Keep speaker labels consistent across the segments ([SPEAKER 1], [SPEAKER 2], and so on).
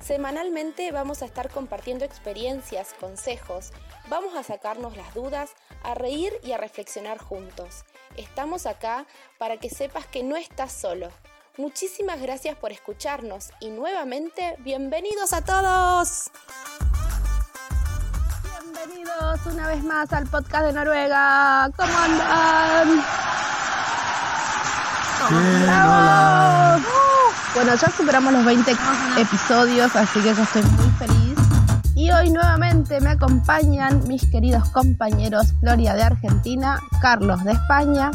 [SPEAKER 1] Semanalmente vamos a estar compartiendo experiencias, consejos, vamos a sacarnos las dudas, a reír y a reflexionar juntos. Estamos acá para que sepas que no estás solo. Muchísimas gracias por escucharnos y nuevamente bienvenidos a todos. Bienvenidos una vez más al podcast de Noruega. ¿Cómo andan? ¡Bravo! Bueno, ya superamos los 20 episodios, así que yo estoy muy feliz. Y hoy nuevamente me acompañan mis queridos compañeros Gloria de Argentina, Carlos de España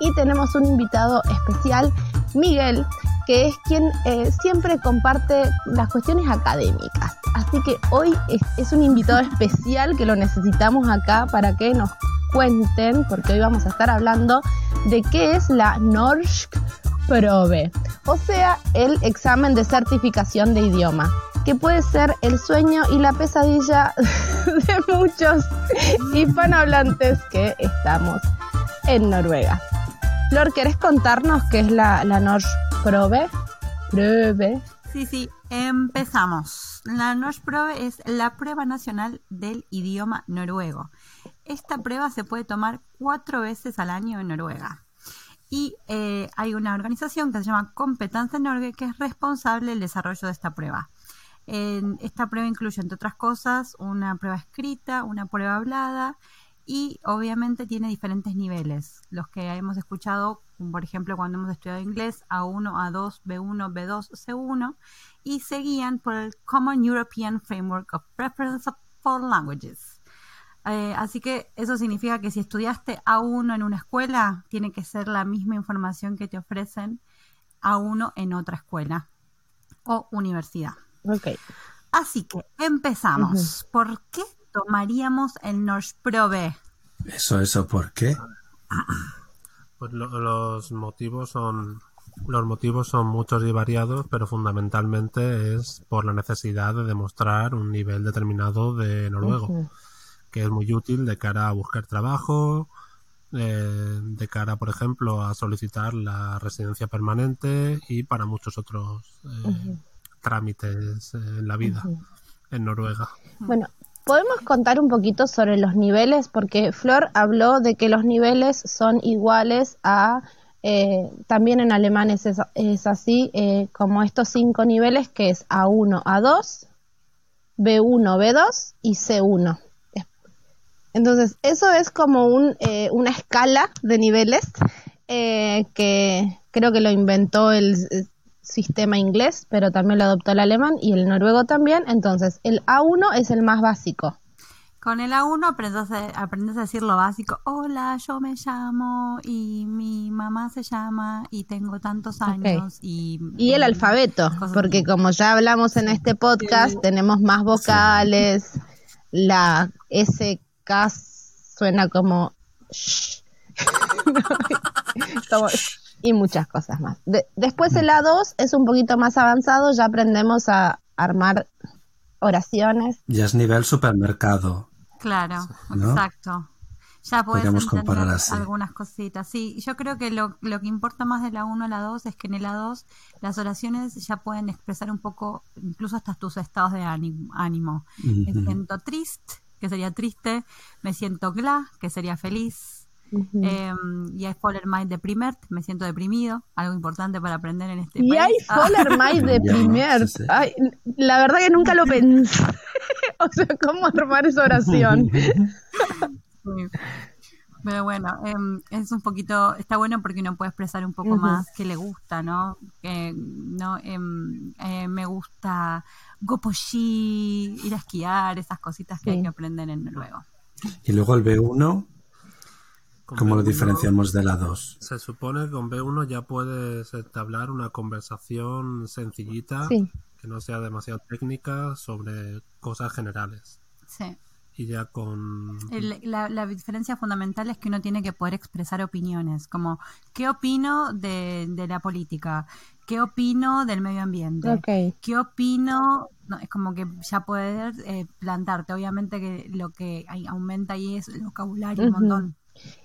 [SPEAKER 1] y tenemos un invitado especial, Miguel, que es quien eh, siempre comparte las cuestiones académicas. Así que hoy es, es, un invitado especial que lo necesitamos acá para que nos cuenten, porque hoy vamos a estar hablando de qué es la Norsk Probe, o sea, el examen de certificación de idioma, que puede ser el sueño y la pesadilla de muchos hispanohablantes que estamos en Noruega. Flor, ¿querés contarnos qué es la, la Norsk Probe? Probe.
[SPEAKER 2] Sí, sí, empezamos. La Norsk Probe es la prueba nacional del idioma noruego. Esta prueba se puede tomar cuatro veces al año en Noruega. Y eh, hay una organización que se llama Competencia Norge que es responsable del desarrollo de esta prueba. Esta prueba incluye, entre otras cosas, una prueba escrita, una prueba hablada y obviamente tiene diferentes niveles. Los que hemos escuchado, por ejemplo, cuando hemos estudiado inglés, A1, A2, B1, B2, C1, y seguían por el Common European Framework of Preference for Languages. Eh, así que eso significa que si estudiaste A1 en una escuela, tiene que ser la misma información que te ofrecen A1 en otra escuela o universidad.
[SPEAKER 1] Ok.
[SPEAKER 2] Así que empezamos. ¿Por qué tomaríamos el Probe?
[SPEAKER 3] Eso, eso, ¿por qué?
[SPEAKER 4] Pues lo, los motivos son los motivos son muchos y variados, pero fundamentalmente es por la necesidad de demostrar un nivel determinado de noruego. Uh -huh que es muy útil de cara a buscar trabajo, eh, de cara, por ejemplo, a solicitar la residencia permanente y para muchos otros eh, uh -huh. trámites en la vida uh -huh. en Noruega.
[SPEAKER 1] Bueno, ¿podemos contar un poquito sobre los niveles? Porque Flor habló de que los niveles son iguales a... Eh, también en alemán es, es así, eh, como estos cinco niveles que es A1, A2, B1, B2 y C1. Entonces, eso es como un, eh, una escala de niveles eh, que creo que lo inventó el, el, sistema inglés, pero también lo adoptó el alemán y el noruego también. Entonces, el A1 es el más básico.
[SPEAKER 2] Con el A1 aprendes a, aprendes a decir lo básico. Hola, yo me llamo y mi mamá se llama y tengo tantos años. Okay. Y,
[SPEAKER 1] y, el alfabeto, porque así. como ya hablamos en este podcast, sí. tenemos más vocales, sí. la S suena como, como y muchas cosas más. De, después el A2 es un poquito más avanzado, ya aprendemos a armar oraciones.
[SPEAKER 3] Ya es nivel supermercado.
[SPEAKER 2] Claro, ¿no? exacto. Ya puedes entender algunas cositas. Sí, yo creo que lo, lo, que importa más de la 1 a la 2 es que en el A2 las oraciones ya pueden expresar un poco, incluso hasta tus estados de ánimo. Me siento triste, que sería triste, me siento glad, que sería feliz, uh -huh. eh, y hay Foller My deprimert, me siento deprimido, algo importante para aprender en este
[SPEAKER 1] y
[SPEAKER 2] país.
[SPEAKER 1] Hay Foller My deprimert, sí, sí. Ay, la verdad que nunca lo pensé, o sea, ¿cómo armar esa oración?
[SPEAKER 2] Pero bueno, eh, es un poquito, está bueno porque uno puede expresar un poco uh -huh. más qué le gusta, ¿no? Eh, no eh, me gusta goposhi, ir a esquiar, esas cositas que sí. hay que aprender en Noruego.
[SPEAKER 3] Y luego el B1, ¿cómo B1, lo diferenciamos de la 2?
[SPEAKER 4] Se supone que con B1 ya puedes entablar una conversación sencillita,
[SPEAKER 1] sí.
[SPEAKER 4] que no sea demasiado técnica, sobre cosas generales.
[SPEAKER 2] Sí.
[SPEAKER 4] Y ya con...
[SPEAKER 2] la, la, diferencia fundamental es que uno tiene que poder expresar opiniones, como ¿qué opino de, de la política? ¿Qué opino del medio ambiente? ¿Qué opino? es como que ya poder eh, plantarte. Obviamente que lo que aumenta ahí es el vocabulario un montón.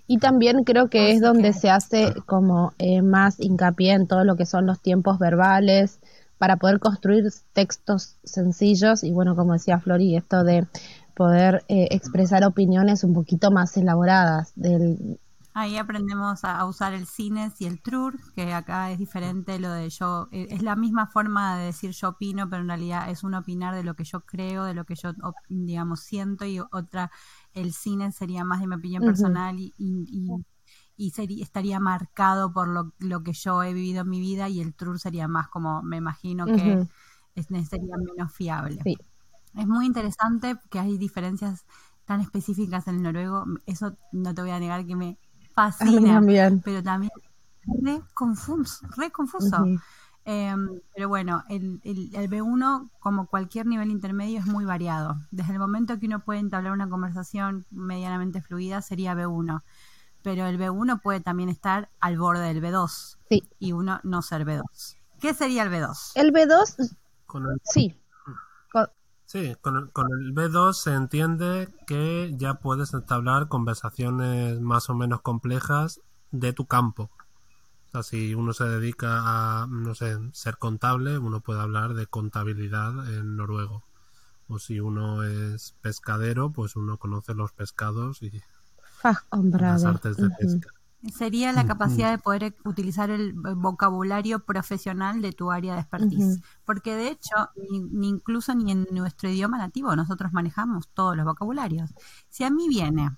[SPEAKER 1] Y también creo que es donde se hace como eh, más hincapié en todo lo que son los tiempos verbales para poder construir textos sencillos y bueno, como decía Flori, esto de poder eh, expresar opiniones un poquito más elaboradas del,
[SPEAKER 2] Ahí aprendemos a, usar el cines y el trur, que acá es diferente lo de yo, eh, es la misma forma de decir yo opino, pero en realidad es un opinar de lo que yo creo, de lo que yo, digamos, siento, y otra, el cine sería más de mi opinión personal y, y, sería, estaría marcado por lo, lo, que yo he vivido en mi vida, y el trur sería más como, me imagino que es, sería menos fiable. Es muy interesante que hay diferencias tan específicas en el noruego, eso no te voy a negar que me fascina, pero también re confuso. Re confuso. Em, pero bueno, el, el, el, B1, como cualquier nivel intermedio, es muy variado. Desde el momento que uno puede entablar una conversación medianamente fluida, sería B1. Pero el B1 puede también estar al borde del B2
[SPEAKER 1] sí.
[SPEAKER 2] y uno no ser B2. ¿Qué sería el B2?
[SPEAKER 1] El B2, sí.
[SPEAKER 4] Sí, con el, con el B2 se entiende que ya puedes entablar conversaciones más o menos complejas de tu campo. O sea, si uno se dedica a, no sé, ser contable, uno puede hablar de contabilidad en noruego. O si uno es pescadero, pues uno conoce los pescados y
[SPEAKER 1] las
[SPEAKER 4] artes de pesca.
[SPEAKER 2] Sería la capacidad de poder utilizar el vocabulario profesional de tu área de expertise. Porque de hecho, ni, incluso ni en nuestro idioma nativo nosotros manejamos todos los vocabularios. Si a mí viene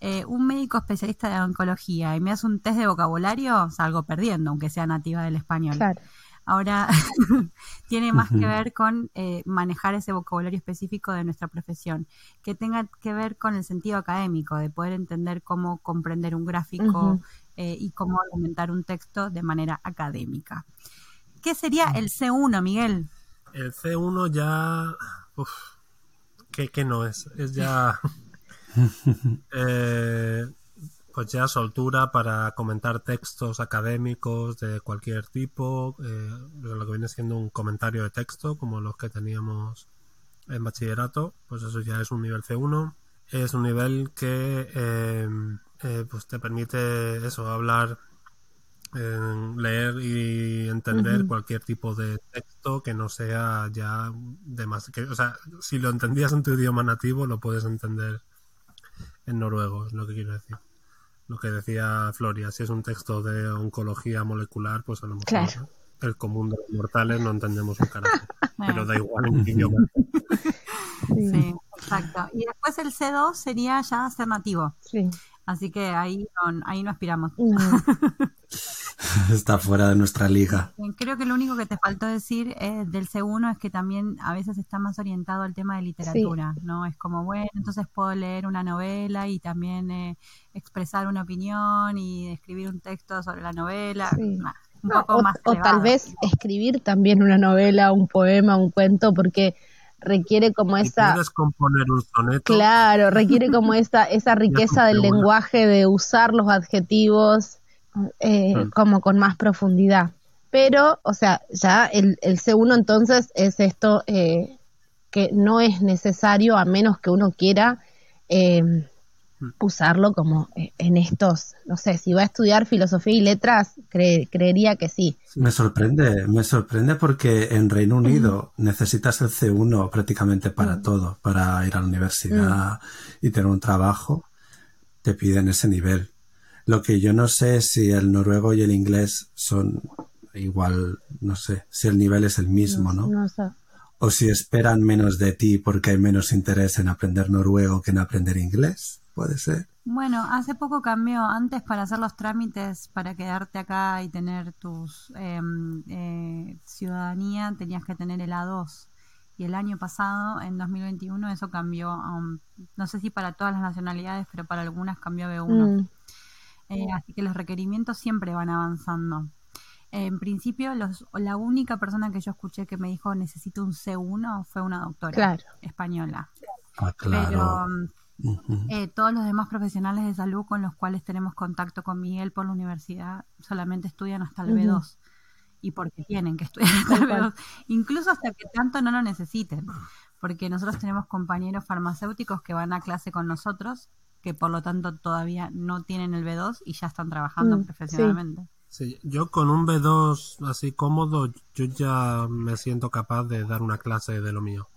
[SPEAKER 2] eh, un médico especialista de oncología y me hace un test de vocabulario, salgo perdiendo, aunque sea nativa del español.
[SPEAKER 1] Claro.
[SPEAKER 2] Ahora tiene más que ver con eh, manejar ese vocabulario específico de nuestra profesión, que tenga que ver con el sentido académico, de poder entender cómo comprender un gráfico eh, y cómo argumentar un texto de manera académica. ¿Qué sería el C1, Miguel?
[SPEAKER 4] El C1 ya... Uf, ¿qué, no es? Es ya... eh, pues ya soltura para comentar textos académicos de cualquier tipo, eh, lo que viene siendo un comentario de texto, como los que teníamos en bachillerato, pues eso ya es un nivel C1. Es un nivel que eh, eh, pues te permite eso, hablar, leer y entender cualquier tipo de texto que no sea ya de más. Que, o sea, si lo entendías en tu idioma nativo, lo puedes entender en noruego, es lo que quiero decir lo que decía Floria, si es un texto de oncología molecular, pues a lo mejor el común de los mortales no entendemos un carajo. pero da igual en idioma.
[SPEAKER 2] Sí. exacto. Y después el C2 sería ya ser nativo.
[SPEAKER 1] Sí.
[SPEAKER 2] Así que ahí no, ahí no aspiramos.
[SPEAKER 3] Está fuera de nuestra liga.
[SPEAKER 2] Creo que lo único que te faltó decir eh, del C1 es que también a veces está más orientado al tema de literatura, ¿no? Es como, bueno, entonces puedo leer una novela y también eh, expresar una opinión y escribir un texto sobre la novela. un poco
[SPEAKER 1] o,
[SPEAKER 2] más
[SPEAKER 1] o tal vez escribir también una novela, un poema, un cuento, porque requiere como esa
[SPEAKER 4] puedes componer un soneto.
[SPEAKER 1] Claro requiere como esa esa riqueza del lenguaje de usar los adjetivos eh, como con más profundidad. Pero, o sea, ya el, el C1 entonces es esto eh, que no es necesario a menos que uno quiera eh, usarlo como en estos, no sé, si va a estudiar filosofía y letras, creería que sí.
[SPEAKER 3] Me sorprende, me sorprende porque en Reino Unido necesitas el C1 prácticamente para todo, para ir a la universidad y tener un trabajo, te piden ese nivel. Lo que yo no sé es si el noruego y el inglés son igual, no sé, si el nivel es el mismo, ¿no? O si esperan menos de ti porque hay menos interés en aprender noruego que en aprender inglés, puede ser.
[SPEAKER 2] Bueno, hace poco cambió. Antes para hacer los trámites, para quedarte acá y tener tu em, eh, ciudadanía, tenías que tener el A2. Y el año pasado, en 2021, eso cambió. no sé si para todas las nacionalidades, pero para algunas cambió a B1. Eh, así que los requerimientos siempre van avanzando. En principio, los, la única persona que yo escuché que me dijo necesito un C1 fue una doctora española.
[SPEAKER 3] Ah, claro.
[SPEAKER 2] Pero eh, todos los demás profesionales de salud con los cuales tenemos contacto con Miguel por la universidad solamente estudian hasta el
[SPEAKER 1] Ujú.
[SPEAKER 2] B2 y porque tienen que estudiar hasta el
[SPEAKER 1] Tal cual.
[SPEAKER 2] B2, incluso hasta que tanto no lo necesiten, porque nosotros tenemos compañeros farmacéuticos que van a clase con nosotros que por lo tanto todavía no tienen el B2 y ya están trabajando
[SPEAKER 1] Mm,
[SPEAKER 2] profesionalmente.
[SPEAKER 4] Sí, yo con un B2 así cómodo, yo ya me siento capaz de dar una clase de lo mío.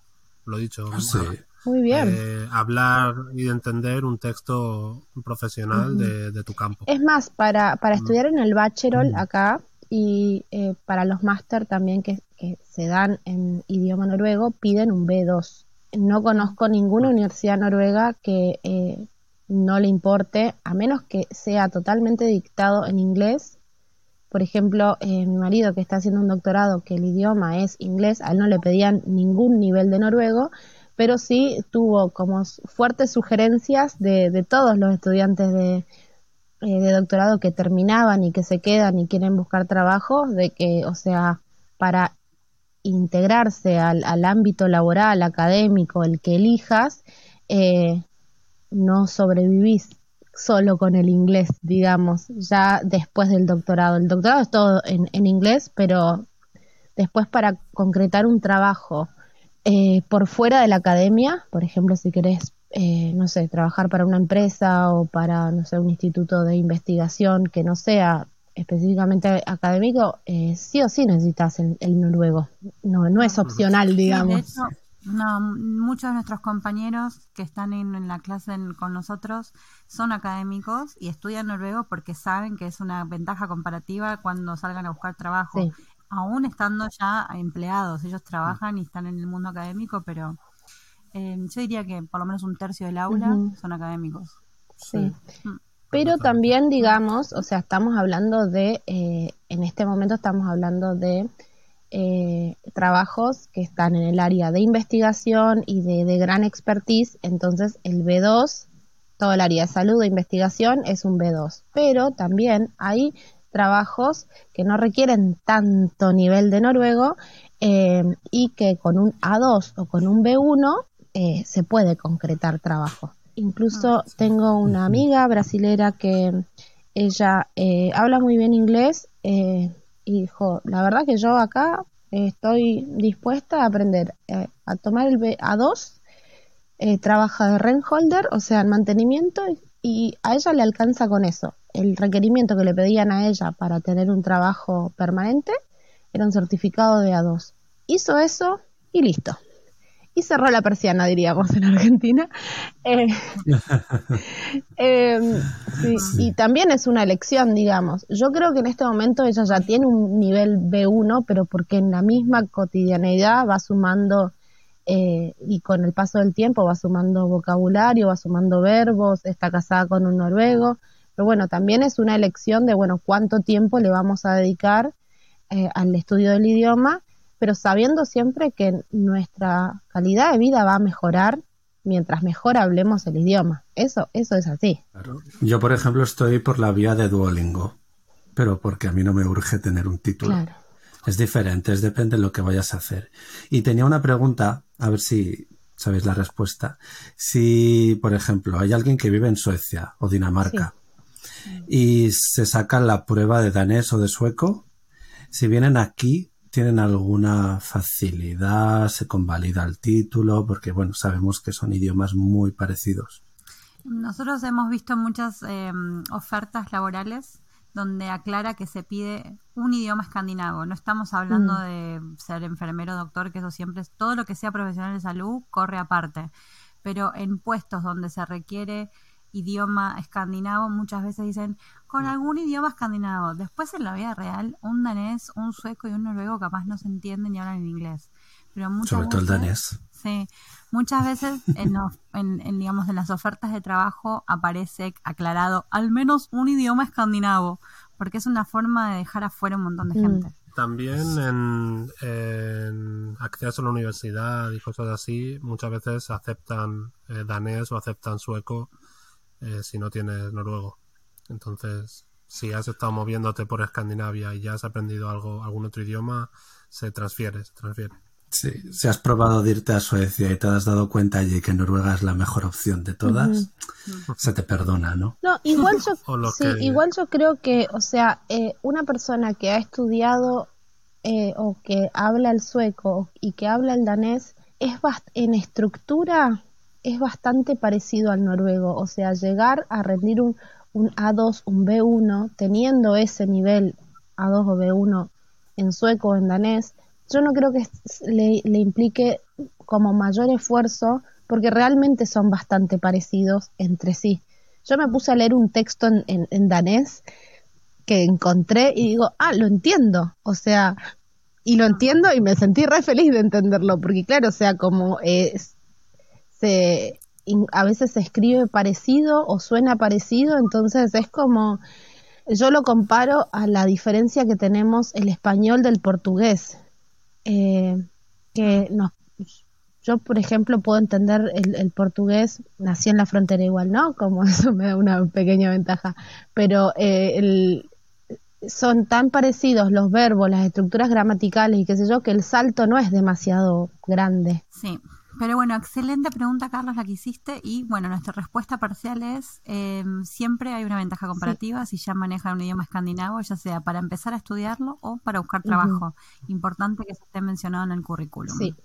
[SPEAKER 4] Lo he dicho.
[SPEAKER 3] Sí.
[SPEAKER 1] Muy bien.
[SPEAKER 4] Eh, hablar y entender un texto profesional de, de tu campo.
[SPEAKER 1] Es más, para, para estudiar en el bachelor
[SPEAKER 3] Mm.
[SPEAKER 1] acá y eh, para los máster también que, que se dan en idioma noruego, piden un B2. No conozco ninguna universidad noruega que eh, no le importe, a menos que sea totalmente dictado en inglés. Por ejemplo, eh, mi marido que está haciendo un doctorado que el idioma es inglés, a él no le pedían ningún nivel de noruego, pero sí tuvo como fuertes sugerencias de, todos los estudiantes de, eh, de doctorado que terminaban y que se quedan y quieren buscar trabajo, de que, o sea, para integrarse al, ámbito laboral, académico, el que elijas, eh, no sobrevivís solo con el inglés, digamos, ya después del doctorado. El doctorado es todo en inglés, pero después para concretar un trabajo eh, por fuera de la academia, por ejemplo, si querés, eh, no sé, trabajar para una empresa o para, no sé, un instituto de investigación que no sea específicamente académico, eh, sí o sí necesitas el, el noruego. No, no es opcional,
[SPEAKER 2] Sí, de
[SPEAKER 1] digamos.
[SPEAKER 2] hecho, no, muchos de nuestros compañeros que están en, en la clase en- con nosotros son académicos y estudian noruego porque saben que es una ventaja comparativa cuando salgan a buscar trabajo.
[SPEAKER 1] Sí.
[SPEAKER 2] Aún estando ya empleados, ellos trabajan y están en el mundo académico, pero eh, yo diría que por lo menos un tercio del aula son académicos.
[SPEAKER 1] Sí.
[SPEAKER 2] Mm.
[SPEAKER 1] Pero también, digamos, o sea, estamos hablando de, eh, en este momento estamos hablando de eh, trabajos que están en el área de investigación y de, de gran expertise, entonces el B2, todo el área de salud e investigación es un B2, pero también hay trabajos que no requieren tanto nivel de noruego eh, y que con un A2 o con un B1 eh, se puede concretar trabajo. Incluso tengo una amiga brasilera que ella eh, habla muy bien inglés eh, y dijo, la verdad que yo acá estoy dispuesta a aprender eh, a tomar el B A2, eh, trabaja de Renholder, o sea, en mantenimiento, y, y a ella le alcanza con eso. El requerimiento que le pedían a ella para tener un trabajo permanente era un certificado de A2. Hizo eso y listo. Y cerró la persiana, diríamos en Argentina. Eh, eh, sí, Y también es una elección, digamos. Yo creo que en este momento ella ya tiene un nivel B1, pero porque en la misma cotidianeidad va sumando eh, y con el paso del tiempo va sumando vocabulario, va sumando verbos, está casada con un noruego. Pero bueno, también es una elección de, bueno, cuánto tiempo le vamos a dedicar eh, al estudio del idioma, pero sabiendo siempre que nuestra calidad de vida va a mejorar mientras mejor hablemos el idioma. Eso, eso es así.
[SPEAKER 3] Claro. Yo, por ejemplo, estoy por la vía de Duolingo, pero porque a mí no me urge tener un título.
[SPEAKER 1] Claro.
[SPEAKER 3] Es diferente, es depende de lo que vayas a hacer. Y tenía una pregunta, a ver si sabéis la respuesta. Si, por ejemplo, hay alguien que vive en Suecia o Dinamarca y se saca la prueba de danés o de sueco, si vienen aquí, ¿tienen alguna facilidad? ¿Se convalida el título? Porque, bueno, sabemos que son idiomas muy parecidos.
[SPEAKER 2] Nosotros hemos visto muchas eh, ofertas laborales donde aclara que se pide un idioma escandinavo. No estamos hablando
[SPEAKER 1] Mm.
[SPEAKER 2] de ser enfermero, doctor, que eso siempre es todo lo que sea profesional de salud corre aparte. Pero en puestos donde se requiere idioma escandinavo, muchas veces dicen con algún idioma escandinavo. Después en la vida real, un danés, un sueco y un noruego capaz no se entienden y hablan en inglés. Pero muchas
[SPEAKER 3] Sobre todo el
[SPEAKER 2] veces-
[SPEAKER 3] danés.
[SPEAKER 2] Sí, muchas veces en, of- en- en, digamos, en las ofertas de trabajo aparece aclarado al menos un idioma escandinavo, porque es una forma de dejar afuera un montón de
[SPEAKER 1] Mm.
[SPEAKER 2] gente.
[SPEAKER 4] También en, en acceso a la universidad y cosas así, muchas veces aceptan eh, danés o aceptan sueco eh, si no tienes noruego. Entonces, si has estado moviéndote por Escandinavia y ya has aprendido algo, algún otro idioma, se transfiere, se transfiere.
[SPEAKER 3] Sí, si has probado de irte a Suecia y te has dado cuenta allí que Noruega es la mejor opción de todas, se te perdona, ¿no?
[SPEAKER 1] No, igual yo, sí,
[SPEAKER 4] que-
[SPEAKER 1] igual yo creo que, o sea, eh, una persona que ha estudiado eh, o que habla el sueco y que habla el danés es bast- en estructura es bastante parecido al noruego, o sea, llegar a rendir un, un A2, un B1, teniendo ese nivel A2 o B1 en sueco o en danés, yo no creo que le, implique como mayor esfuerzo, porque realmente son bastante parecidos entre sí. Yo me puse a leer un texto en, danés que encontré y digo, ah, lo entiendo. O sea, y lo entiendo y me sentí re feliz de entenderlo, porque claro, o sea, como se, a veces se escribe parecido o suena parecido, entonces es como, yo lo comparo a la diferencia que tenemos el español del portugués, eh, que nos, yo por ejemplo puedo entender el, el portugués, nací en la frontera igual, ¿no? Como eso me da una pequeña ventaja, pero eh, el, son tan parecidos los verbos, las estructuras gramaticales y qué sé yo, que el salto no es demasiado grande.
[SPEAKER 2] Sí, pero bueno, excelente pregunta, Carlos, la que hiciste. Y bueno, nuestra respuesta parcial es: eh, siempre hay una ventaja comparativa si ya manejan un idioma escandinavo, ya sea para empezar a estudiarlo o para buscar trabajo. Importante que se esté mencionado en el currículum.
[SPEAKER 1] Sí.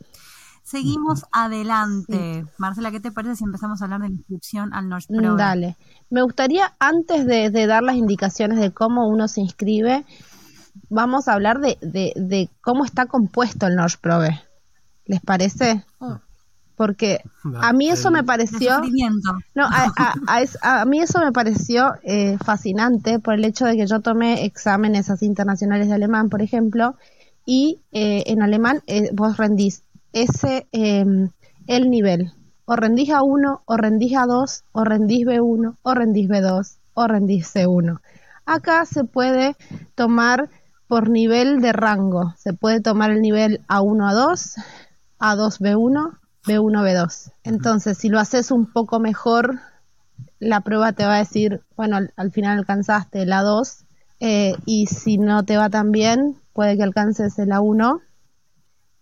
[SPEAKER 2] Seguimos adelante. Marcela, ¿qué te parece si empezamos a hablar de inscripción al North
[SPEAKER 1] Mm,
[SPEAKER 2] Pro?
[SPEAKER 1] Dale. Me gustaría, antes de, de dar las indicaciones de cómo uno se inscribe, vamos a hablar de, de, de cómo está compuesto el North Probe. ¿Les parece? Porque a mí eso me pareció... No, a, a- a es- a mí eso me pareció eh, fascinante por el hecho de que yo tomé exámenes así internacionales de alemán, por ejemplo, y eh, en alemán eh, vos rendís ese eh, el nivel. O rendís a 1, o rendís a 2, o rendís B1, o rendís B2, o rendís C1. Acá se puede tomar por nivel de rango. Se puede tomar el nivel A1 a 2, A2 B1, B1 B2. Entonces, si lo haces un poco mejor, la prueba te va a decir, bueno, al, al final alcanzaste el A2 eh, y si no te va tan bien, puede que alcances el A1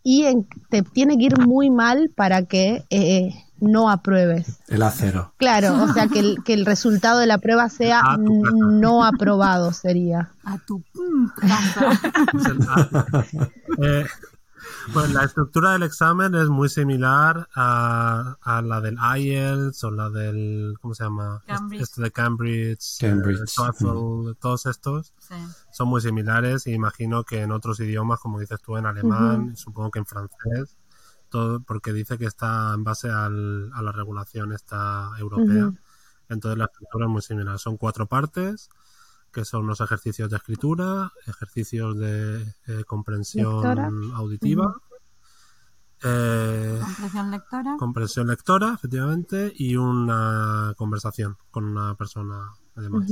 [SPEAKER 1] y en- te tiene que ir muy mal para que eh, no apruebes.
[SPEAKER 3] El acero.
[SPEAKER 1] Claro, o sea que el, que el resultado de la prueba sea no aprobado sería.
[SPEAKER 2] A tu casa.
[SPEAKER 4] Eh, pues la estructura del examen es muy similar a, a la del IELTS o la del, ¿cómo se llama?
[SPEAKER 2] Cambridge.
[SPEAKER 4] Este de Cambridge,
[SPEAKER 3] Cambridge.
[SPEAKER 4] eh, TOEFL, todos estos
[SPEAKER 2] Sí.
[SPEAKER 4] son muy similares y imagino que en otros idiomas, como dices tú, en alemán, supongo que en francés, todo porque dice que está en base al- a la regulación esta europea. Entonces la estructura es muy similar. Son cuatro partes, que son unos ejercicios de escritura, ejercicios de eh, comprensión
[SPEAKER 1] Lectora.
[SPEAKER 4] auditiva, eh,
[SPEAKER 2] Comprensión lectora.
[SPEAKER 4] comprensión lectora, efectivamente, y una conversación con una persona además.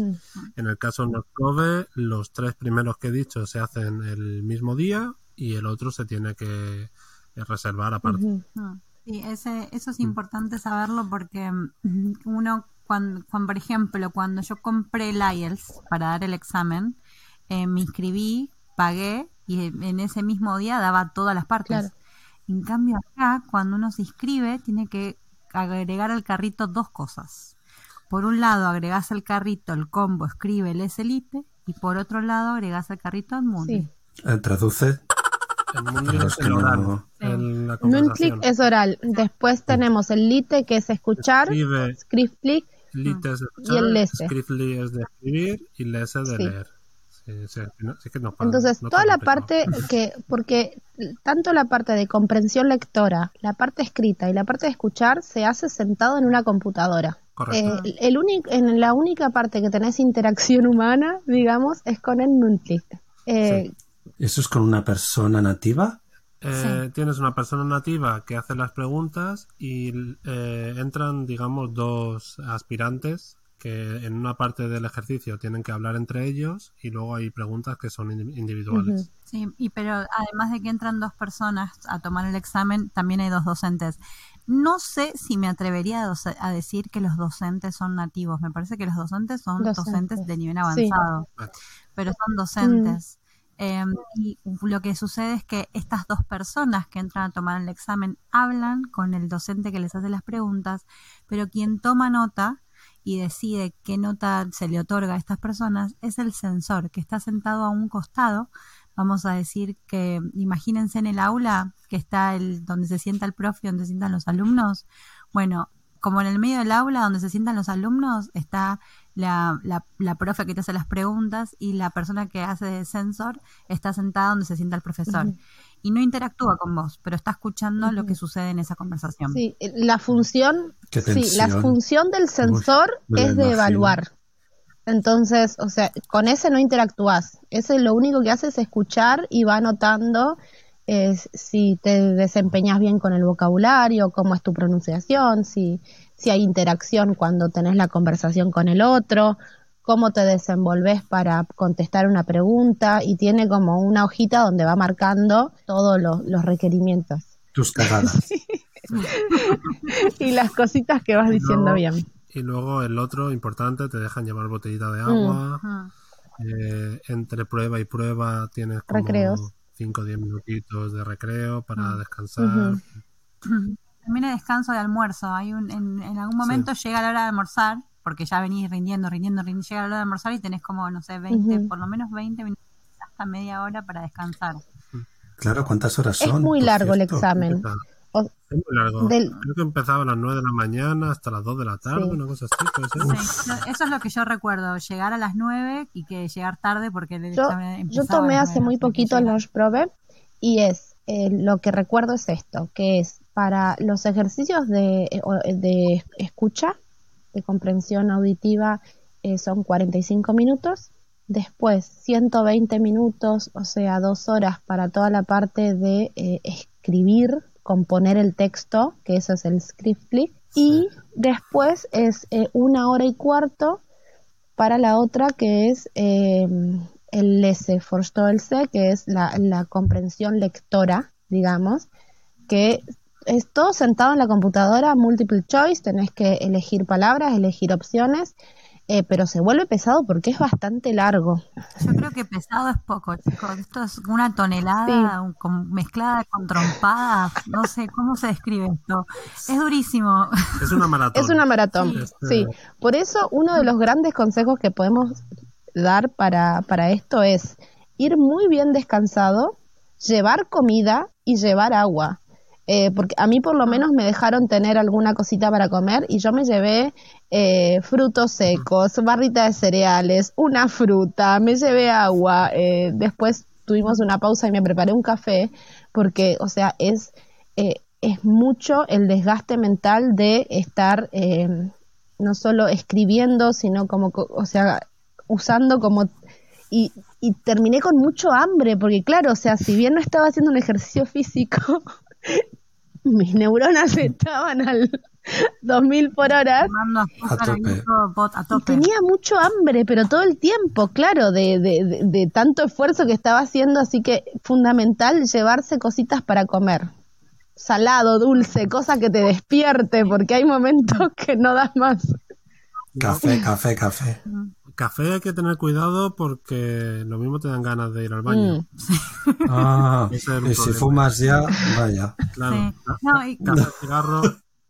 [SPEAKER 4] En el caso de Prove, los tres primeros que he dicho se hacen el mismo día y el otro se tiene que reservar aparte.
[SPEAKER 2] Ah, Sí, ese, eso es importante saberlo porque mm, uno, cuando, cuando, por ejemplo, cuando yo compré el IELTS para dar el examen, eh, me inscribí, pagué y en ese mismo día daba todas las partes.
[SPEAKER 1] Claro.
[SPEAKER 2] En cambio acá, cuando uno se inscribe, tiene que agregar al carrito dos cosas. Por un lado, agregas al carrito el combo escribe el Elite y por otro lado, agregas al carrito Edmundi.
[SPEAKER 1] Sí.
[SPEAKER 3] Eh, traduce.
[SPEAKER 4] El mundo es el oral,
[SPEAKER 3] no-
[SPEAKER 4] el- conversación.
[SPEAKER 1] es oral. Después tenemos el lite, que es escuchar.
[SPEAKER 4] Escribe,
[SPEAKER 1] Scriptlick,
[SPEAKER 4] lite es de
[SPEAKER 1] Y el
[SPEAKER 4] de escribir y lese de
[SPEAKER 1] Sí.
[SPEAKER 4] leer. Sí, sí, no- sí que no para-
[SPEAKER 1] Entonces,
[SPEAKER 4] no
[SPEAKER 1] toda la parte que, porque tanto la parte de comprensión lectora, la parte escrita y la parte de escuchar se hace sentado en una computadora.
[SPEAKER 4] Correcto.
[SPEAKER 1] Eh, el único, en la única parte que tenés interacción humana, digamos, es con el Nunclick. Eh,
[SPEAKER 3] ¿Eso es con una persona nativa?
[SPEAKER 4] Eh, Tienes una persona nativa que hace las preguntas y eh, entran, digamos, dos aspirantes que en una parte del ejercicio tienen que hablar entre ellos y luego hay preguntas que son indi- individuales.
[SPEAKER 2] Sí, y pero además de que entran dos personas a tomar el examen, también hay dos docentes. No sé si me atrevería a, decir que los docentes son nativos. Me parece que los docentes son
[SPEAKER 1] Docentes.
[SPEAKER 2] docentes de nivel avanzado,
[SPEAKER 4] Vale.
[SPEAKER 2] pero son docentes. Eh, y lo que sucede es que estas dos personas que entran a tomar el examen hablan con el docente que les hace las preguntas, pero quien toma nota y decide qué nota se le otorga a estas personas es el censor que está sentado a un costado. Vamos a decir que imagínense en el aula que está el donde se sienta el profe, donde se sientan los alumnos. Bueno, como en el medio del aula donde se sientan los alumnos está la, la, la, profe que te hace las preguntas y la persona que hace de sensor está sentada donde se sienta el profesor. Uh -huh. Y no interactúa con vos, pero está escuchando uh -huh. lo que sucede en esa conversación.
[SPEAKER 1] Sí, la función, sí, la función del sensor Uf, es de imagino. evaluar. Entonces, o sea, con ese no interactúas. Ese lo único que hace es escuchar y va anotando eh, si te desempeñas bien con el vocabulario, cómo es tu pronunciación, si, si hay interacción cuando tenés la conversación con el otro, cómo te desenvolves para contestar una pregunta y tiene como una hojita donde va marcando todos los, los requerimientos.
[SPEAKER 3] Tus cagadas.
[SPEAKER 1] y las cositas que vas diciendo bien.
[SPEAKER 4] Y luego el otro importante, te dejan llevar botellita de agua. Mm. Eh, entre prueba y prueba tienes como
[SPEAKER 1] recreos.
[SPEAKER 4] 5 o 10 minutitos de recreo para mm. descansar.
[SPEAKER 2] También hay descanso de almuerzo. Hay un, en, en algún momento sí. llega la hora de almorzar, porque ya venís rindiendo, rindiendo, rindiendo, llega la hora de almorzar y tenés como, no sé, 20, uh -huh. por lo menos 20 minutos hasta media hora para descansar.
[SPEAKER 3] Claro, ¿cuántas horas son?
[SPEAKER 1] Es muy largo cierto? el examen.
[SPEAKER 4] O, es muy largo. Del... Creo que empezaba a las 9 de la mañana hasta las 2 de la tarde, sí. una cosa así.
[SPEAKER 2] Sí, eso es lo que yo recuerdo, llegar a las 9 y que llegar tarde porque el
[SPEAKER 1] yo, yo tomé hace muy poquito el Lunch Probe y es, eh, lo que recuerdo es esto, que es para los ejercicios de, eh, de escucha, de comprensión auditiva, eh, son 45 minutos. Después 120 minutos, o sea, dos horas para toda la parte de eh, escribir componer el texto, que eso es el scriptly, y después es eh, una hora y cuarto para la otra que es eh, el lese forståelse, que es la, la, comprensión lectora, digamos, que es todo sentado en la computadora, multiple choice, tenés que elegir palabras, elegir opciones, eh, pero se vuelve pesado porque es bastante largo.
[SPEAKER 2] Yo creo que pesado es poco, chicos. Esto es una tonelada sí. con, mezclada con trompadas. No sé cómo se describe esto. Es durísimo.
[SPEAKER 4] Es una maratón.
[SPEAKER 1] Es una maratón, sí. sí. Por eso, uno de los grandes consejos que podemos dar para, para esto es ir muy bien descansado, llevar comida y llevar agua. Eh, porque a mí por lo menos me dejaron tener alguna cosita para comer y yo me llevé eh, frutos secos, barrita de cereales, una fruta, me llevé agua, eh, después tuvimos una pausa y me preparé un café porque, o sea, es, eh, es mucho el desgaste mental de estar eh, no solo escribiendo, sino como, o sea, usando como... Y, y terminé con mucho hambre, porque claro, o sea, si bien no estaba haciendo un ejercicio físico, mis neuronas estaban al 2000 por hora.
[SPEAKER 3] A tope.
[SPEAKER 2] A tope.
[SPEAKER 1] tenía mucho hambre, pero todo el tiempo, claro, de, de, de, de, tanto esfuerzo que estaba haciendo, así que fundamental llevarse cositas para comer. Salado, dulce, cosa que te despierte, porque hay momentos que no das más.
[SPEAKER 3] Café, café, café.
[SPEAKER 4] Café hay que tener cuidado porque lo mismo te dan ganas de ir al baño.
[SPEAKER 3] Mm. Ah, y si fumas ya, vaya.
[SPEAKER 4] Claro. Sí. No, y... Café, cigarro.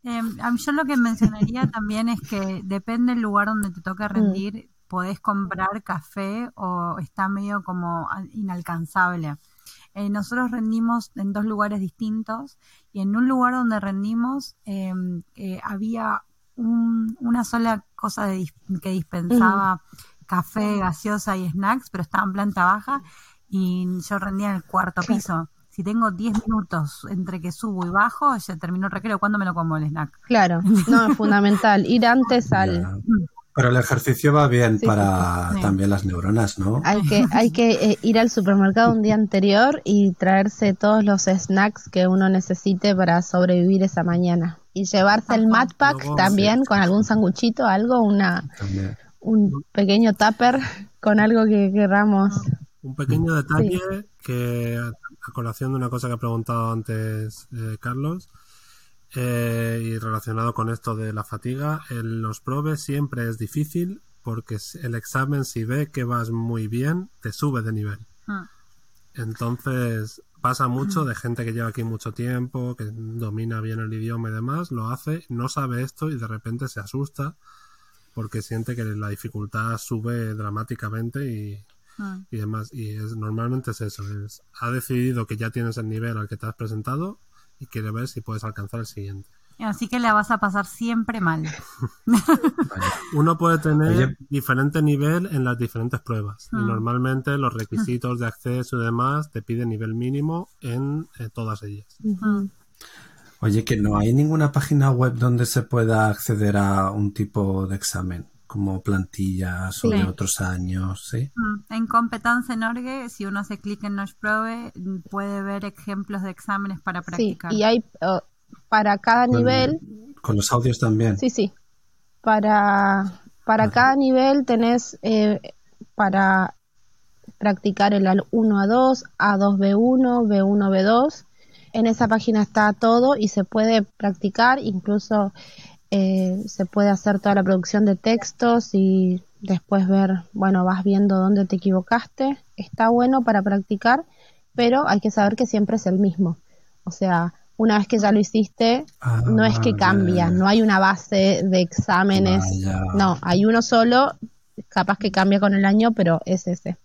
[SPEAKER 2] Eh, yo lo que mencionaría también es que depende del lugar donde te toque rendir, mm. podés comprar café o está medio como inalcanzable. Eh, nosotros rendimos en dos lugares distintos y en un lugar donde rendimos eh, había un, una sola cosa de, que dispensaba mm. café, gaseosa y snacks, pero estaba en planta baja y yo rendía en el cuarto piso. Si tengo 10 minutos entre que subo y bajo, ya terminó el recreo. ¿Cuándo me lo como el snack?
[SPEAKER 1] Claro, no, es fundamental. Ir antes al...
[SPEAKER 3] Pero el ejercicio va bien sí, para sí. también las neuronas, ¿no?
[SPEAKER 1] Hay que, hay que eh, ir al supermercado un día anterior y traerse todos los snacks que uno necesite para sobrevivir esa mañana. Y llevarse el mat pack también sí. con algún sanguchito, algo, una, un pequeño tupper con algo que queramos.
[SPEAKER 4] Un pequeño detalle que, a colación de una cosa que ha preguntado antes eh, Carlos, eh, y relacionado con esto de la fatiga, en los probes siempre es difícil porque el examen si ve que vas muy bien te sube de nivel.
[SPEAKER 2] Ah.
[SPEAKER 4] Entonces pasa mucho de gente que lleva aquí mucho tiempo, que domina bien el idioma y demás, lo hace, no sabe esto y de repente se asusta porque siente que la dificultad sube dramáticamente y,
[SPEAKER 2] Mm.
[SPEAKER 4] y demás. Y es, normalmente es eso, es, ha decidido que ya tienes el nivel al que te has presentado y quiere ver si puedes alcanzar el siguiente.
[SPEAKER 2] Así que la vas a pasar siempre mal.
[SPEAKER 4] Uno puede tener
[SPEAKER 3] Oye.
[SPEAKER 4] diferente nivel en las diferentes pruebas. Y
[SPEAKER 2] Mm.
[SPEAKER 4] normalmente los requisitos de acceso y demás te piden nivel mínimo en eh, todas ellas.
[SPEAKER 2] Mm.
[SPEAKER 3] Oye, que no hay ninguna página web donde se pueda acceder a un tipo de examen, como plantillas o
[SPEAKER 2] Sí.
[SPEAKER 3] de otros años, ¿sí?
[SPEAKER 2] Mm, En Competence en Orgue, si uno hace clic en Nosh Probe, mm, puede ver ejemplos de exámenes para
[SPEAKER 1] Sí,
[SPEAKER 2] practicar.
[SPEAKER 1] y hay eh, para cada
[SPEAKER 3] Con-
[SPEAKER 1] nivel,
[SPEAKER 3] Con los audios también.
[SPEAKER 1] sí, sí, para, para cada nivel tenés eh, para practicar el al 1 a 2, A2B1, B1, B2. En esa página está todo y se puede practicar, incluso eh, se puede hacer toda la producción de textos y después ver, bueno, vas viendo dónde te equivocaste. Está bueno para practicar, pero hay que saber que siempre es el mismo. O sea, una vez que ya lo hiciste,
[SPEAKER 3] Ah,
[SPEAKER 1] no es que cambia, no hay una base de exámenes,
[SPEAKER 3] Vaya.
[SPEAKER 1] no, hay uno solo, capaz que cambia con el año, pero es ese.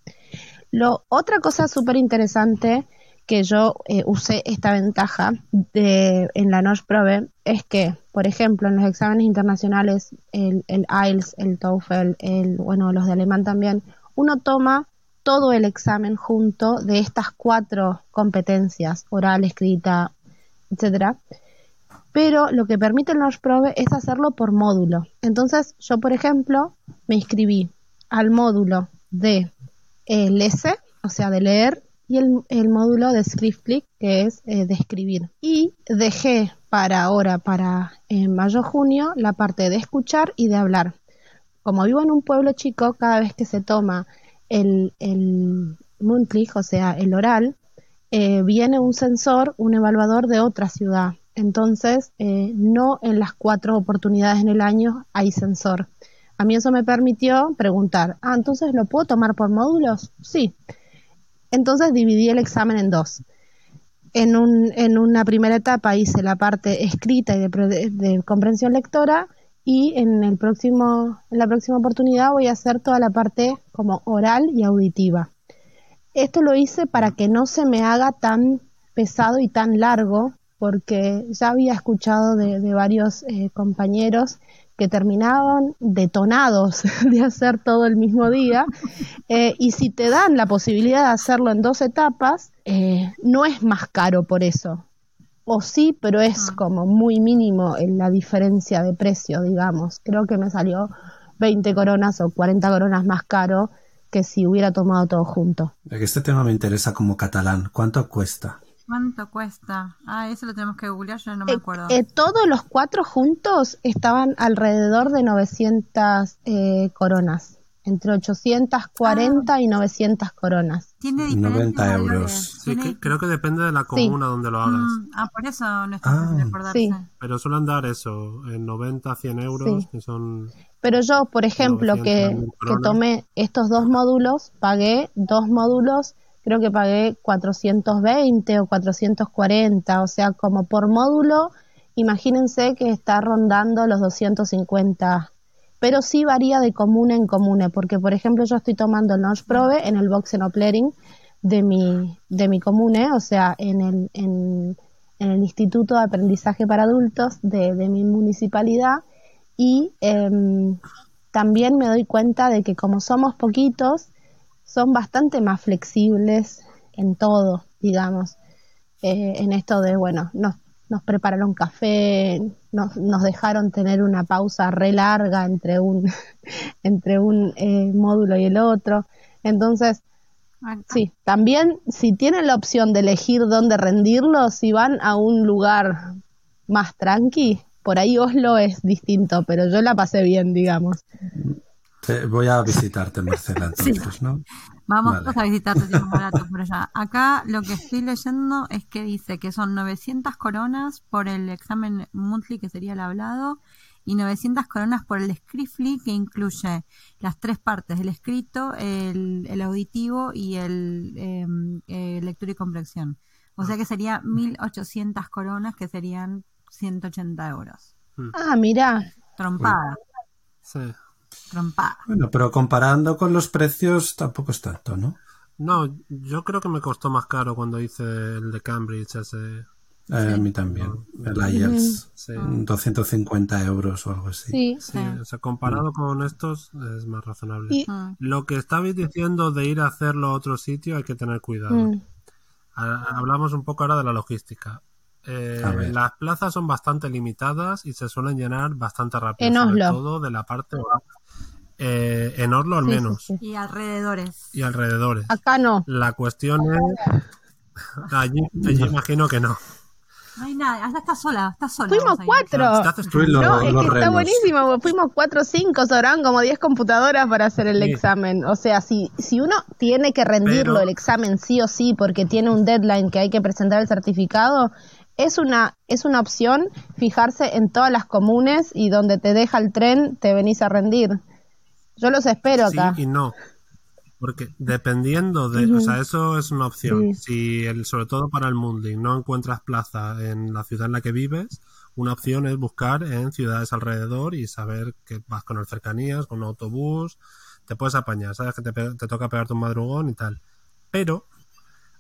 [SPEAKER 1] Lo, otra cosa súper interesante que yo eh, usé esta ventaja de, en la Nosh Probe es que, por ejemplo, en los exámenes internacionales, el, el IELTS, el TOEFL, el, bueno, los de alemán también, uno toma todo el examen junto de estas cuatro competencias, oral, escrita, etcétera. Pero lo que permite el Nosh Probe es hacerlo por módulo. Entonces, yo, por ejemplo, me inscribí al módulo de eh, Lese, o sea, de leer, y el, el módulo de Schriftlich, que es eh, de escribir. Y dejé para ahora, para eh, mayo-junio, la parte de escuchar y de hablar. Como vivo en un pueblo chico, cada vez que se toma el, el Mundlich, o sea, el oral, eh, viene un sensor, un evaluador de otra ciudad. Entonces, eh, no en las cuatro oportunidades en el año hay sensor. A mí eso me permitió preguntar, ah, entonces lo puedo tomar por módulos? Sí. Entonces dividí el examen en dos. En, un, en una primera etapa hice la parte escrita y de, comprensión lectora y en, el próximo, en la próxima oportunidad voy a hacer toda la parte como oral y auditiva. Esto lo hice para que no se me haga tan pesado y tan largo, porque ya había escuchado de, de varios eh, compañeros que terminaban detonados de hacer todo el mismo día. Eh, y si te dan la posibilidad de hacerlo en dos etapas, eh, no es más caro por eso. O sí, pero es como muy mínimo en la diferencia de precio, digamos. Creo que me salió 20 coronas o 40 coronas más caro que si hubiera tomado todo junto.
[SPEAKER 3] Este tema me interesa como catalán. ¿Cuánto cuesta?
[SPEAKER 2] ¿Cuánto cuesta? Ah, eso lo tenemos que googlear, yo no me
[SPEAKER 1] Eh,
[SPEAKER 2] acuerdo.
[SPEAKER 1] eh, todos los cuatro juntos estaban alrededor de 900 eh, coronas, entre 840 y 900 coronas.
[SPEAKER 2] Tiene diferentes
[SPEAKER 3] 90 euros.
[SPEAKER 2] valores.
[SPEAKER 4] Sí,
[SPEAKER 2] Tiene-
[SPEAKER 4] que- creo que depende de la comuna donde lo hagas.
[SPEAKER 2] Mm, ah, por eso no es tan
[SPEAKER 3] Ah.
[SPEAKER 2] acordarse.
[SPEAKER 1] Sí.
[SPEAKER 4] Pero suelen dar eso, en 90, 100 euros,
[SPEAKER 1] Sí.
[SPEAKER 4] que son...
[SPEAKER 1] Pero yo, por ejemplo,
[SPEAKER 4] 900
[SPEAKER 1] que, que tomé estos dos módulos, pagué dos módulos, creo que pagué 420 o 440, o sea, como por módulo, imagínense que está rondando los 250 pero sí varía de comuna en comuna, porque por ejemplo yo estoy tomando el Notch Probe en el Boxenoplering de mi, de mi comune, o sea, en el, en, en el Instituto de Aprendizaje para Adultos de, de mi municipalidad, y em, también me doy cuenta de que como somos poquitos, son bastante más flexibles en todo, digamos, eh, en esto de, bueno, nos, nos prepararon café, nos, nos dejaron tener una pausa re larga entre un, entre un eh, módulo y el otro. Entonces, sí, también si tienen la opción de elegir dónde rendirlo, si van a un lugar más tranqui, por ahí Oslo es distinto, pero yo la pasé bien, digamos.
[SPEAKER 3] Te- voy a visitarte, Marcela, entonces, ¿no?
[SPEAKER 2] Vamos
[SPEAKER 3] Vale.
[SPEAKER 2] a visitarte por allá. Acá lo que estoy leyendo es que dice que son 900 coronas por el examen monthly, que sería el hablado, y 900 coronas por el scriftly, que incluye las tres partes, el escrito, el, el auditivo y el eh, eh, lectura y comprensión. O sea que sería 1.800 coronas, que serían 180 euros.
[SPEAKER 1] Ah, mira.
[SPEAKER 2] Trompada,
[SPEAKER 4] Sí.
[SPEAKER 2] Trompada.
[SPEAKER 3] Bueno, pero comparando con los precios tampoco es tanto, ¿no?
[SPEAKER 4] No, yo creo que me costó más caro cuando hice el de Cambridge, ese.
[SPEAKER 3] Eh, A mí también. El IELTS.
[SPEAKER 4] Sí.
[SPEAKER 3] 250 euros o algo así.
[SPEAKER 1] Sí.
[SPEAKER 4] Sí, o sea, comparado con estos es más razonable.
[SPEAKER 1] Y,
[SPEAKER 2] Mm.
[SPEAKER 4] Lo que estabais diciendo de ir a hacerlo a otro sitio hay que tener cuidado.
[SPEAKER 1] mm,
[SPEAKER 4] Ha- Hablamos un poco ahora de la logística. Eh, las plazas son bastante limitadas y se suelen llenar bastante rápido.
[SPEAKER 1] En
[SPEAKER 4] sobre
[SPEAKER 1] Oslo.
[SPEAKER 4] todo de la parte eh, en Oslo al menos
[SPEAKER 1] sí, sí.
[SPEAKER 2] Y alrededores.
[SPEAKER 4] y alrededores.
[SPEAKER 1] Acá no.
[SPEAKER 4] La cuestión es allí, allí imagino que no.
[SPEAKER 2] No hay nada, hasta está sola, está sola.
[SPEAKER 1] Fuimos cuatro.
[SPEAKER 3] Lo-
[SPEAKER 1] No, es que está buenísimo. Fuimos cuatro o cinco, sobraban como 10 computadoras para hacer el
[SPEAKER 4] Sí.
[SPEAKER 1] examen. O sea, si, si uno tiene que rendirlo
[SPEAKER 4] Pero-
[SPEAKER 1] el examen sí o sí porque tiene un deadline que hay que presentar el certificado, es una, es una opción fijarse en todas las comunes y donde te deja el tren te venís a rendir. Yo los espero
[SPEAKER 4] Sí
[SPEAKER 1] acá.
[SPEAKER 4] y no. Porque dependiendo de, o sea, eso es una opción. Si el, sobre todo para el Munding no encuentras plaza en la ciudad en la que vives, una opción es buscar en ciudades alrededor y saber que vas con el cercanías, con un autobús, te puedes apañar, sabes que te, te toca pegarte un madrugón y tal. Pero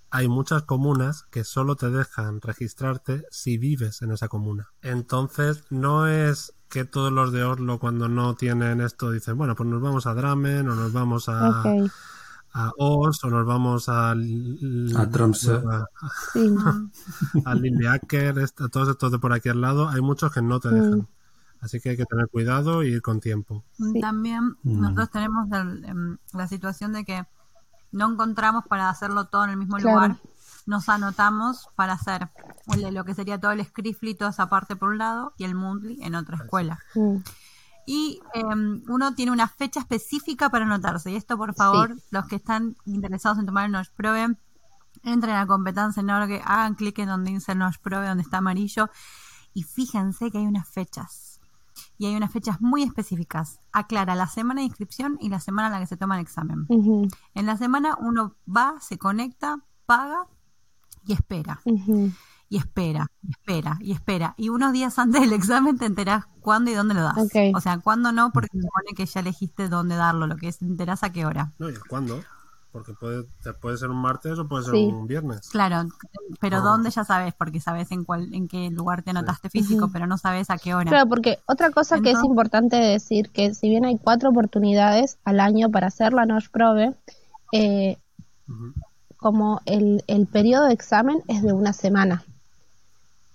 [SPEAKER 4] hay muchas comunas que solo te dejan registrarte si vives en esa comuna. Entonces, no es que todos los de Oslo cuando no tienen esto dicen, bueno, pues nos vamos a Dramen o nos vamos a,
[SPEAKER 1] Ok,
[SPEAKER 4] a Os o nos vamos a,
[SPEAKER 3] A Tromsø.
[SPEAKER 4] a,
[SPEAKER 1] sí.
[SPEAKER 4] a Lilleaker, est- a todos estos de por aquí al lado, hay muchos que no te dejan.
[SPEAKER 1] Mm.
[SPEAKER 4] Así que hay que tener cuidado y ir con tiempo.
[SPEAKER 1] Sí.
[SPEAKER 2] También
[SPEAKER 3] Mm.
[SPEAKER 2] nosotros tenemos el- em, la situación de que no encontramos para hacerlo todo en el mismo
[SPEAKER 1] Claro.
[SPEAKER 2] lugar. Nos anotamos para hacer lo que sería todo el Scriffly, toda esa parte por un lado, y el Mundly en otra escuela.
[SPEAKER 1] Mm.
[SPEAKER 2] Y em, uno tiene una fecha específica para anotarse. Y esto, por favor, los que están interesados en tomar el Nosh Probe, entren a competencia en Org, hagan clic en donde dice Nosh Probe, donde está amarillo, y fíjense que hay unas fechas. Y hay unas fechas muy específicas. Aclara la semana de inscripción y la semana en la que se toma el examen.
[SPEAKER 1] Ujú,
[SPEAKER 2] En la semana uno va, se conecta, paga y espera y espera, y espera, y espera. Y unos días antes del examen te enterás cuándo y dónde lo das. O sea, cuándo no, porque se supone que ya elegiste dónde darlo, lo que es, te enterás a qué hora.
[SPEAKER 4] No, ¿y cuándo? Porque puede, puede ser un martes o puede ser
[SPEAKER 1] Sí.
[SPEAKER 4] un viernes.
[SPEAKER 2] Claro, pero
[SPEAKER 4] Ah.
[SPEAKER 2] dónde ya sabes, porque sabes en cuál, en qué lugar te anotaste físico,
[SPEAKER 1] Ujú.
[SPEAKER 2] pero no sabes a qué hora.
[SPEAKER 1] Claro, porque otra cosa que es importante decir, que si bien hay cuatro oportunidades al año para hacer la Nosh Probe, eh. Como el, el periodo de examen es de una semana.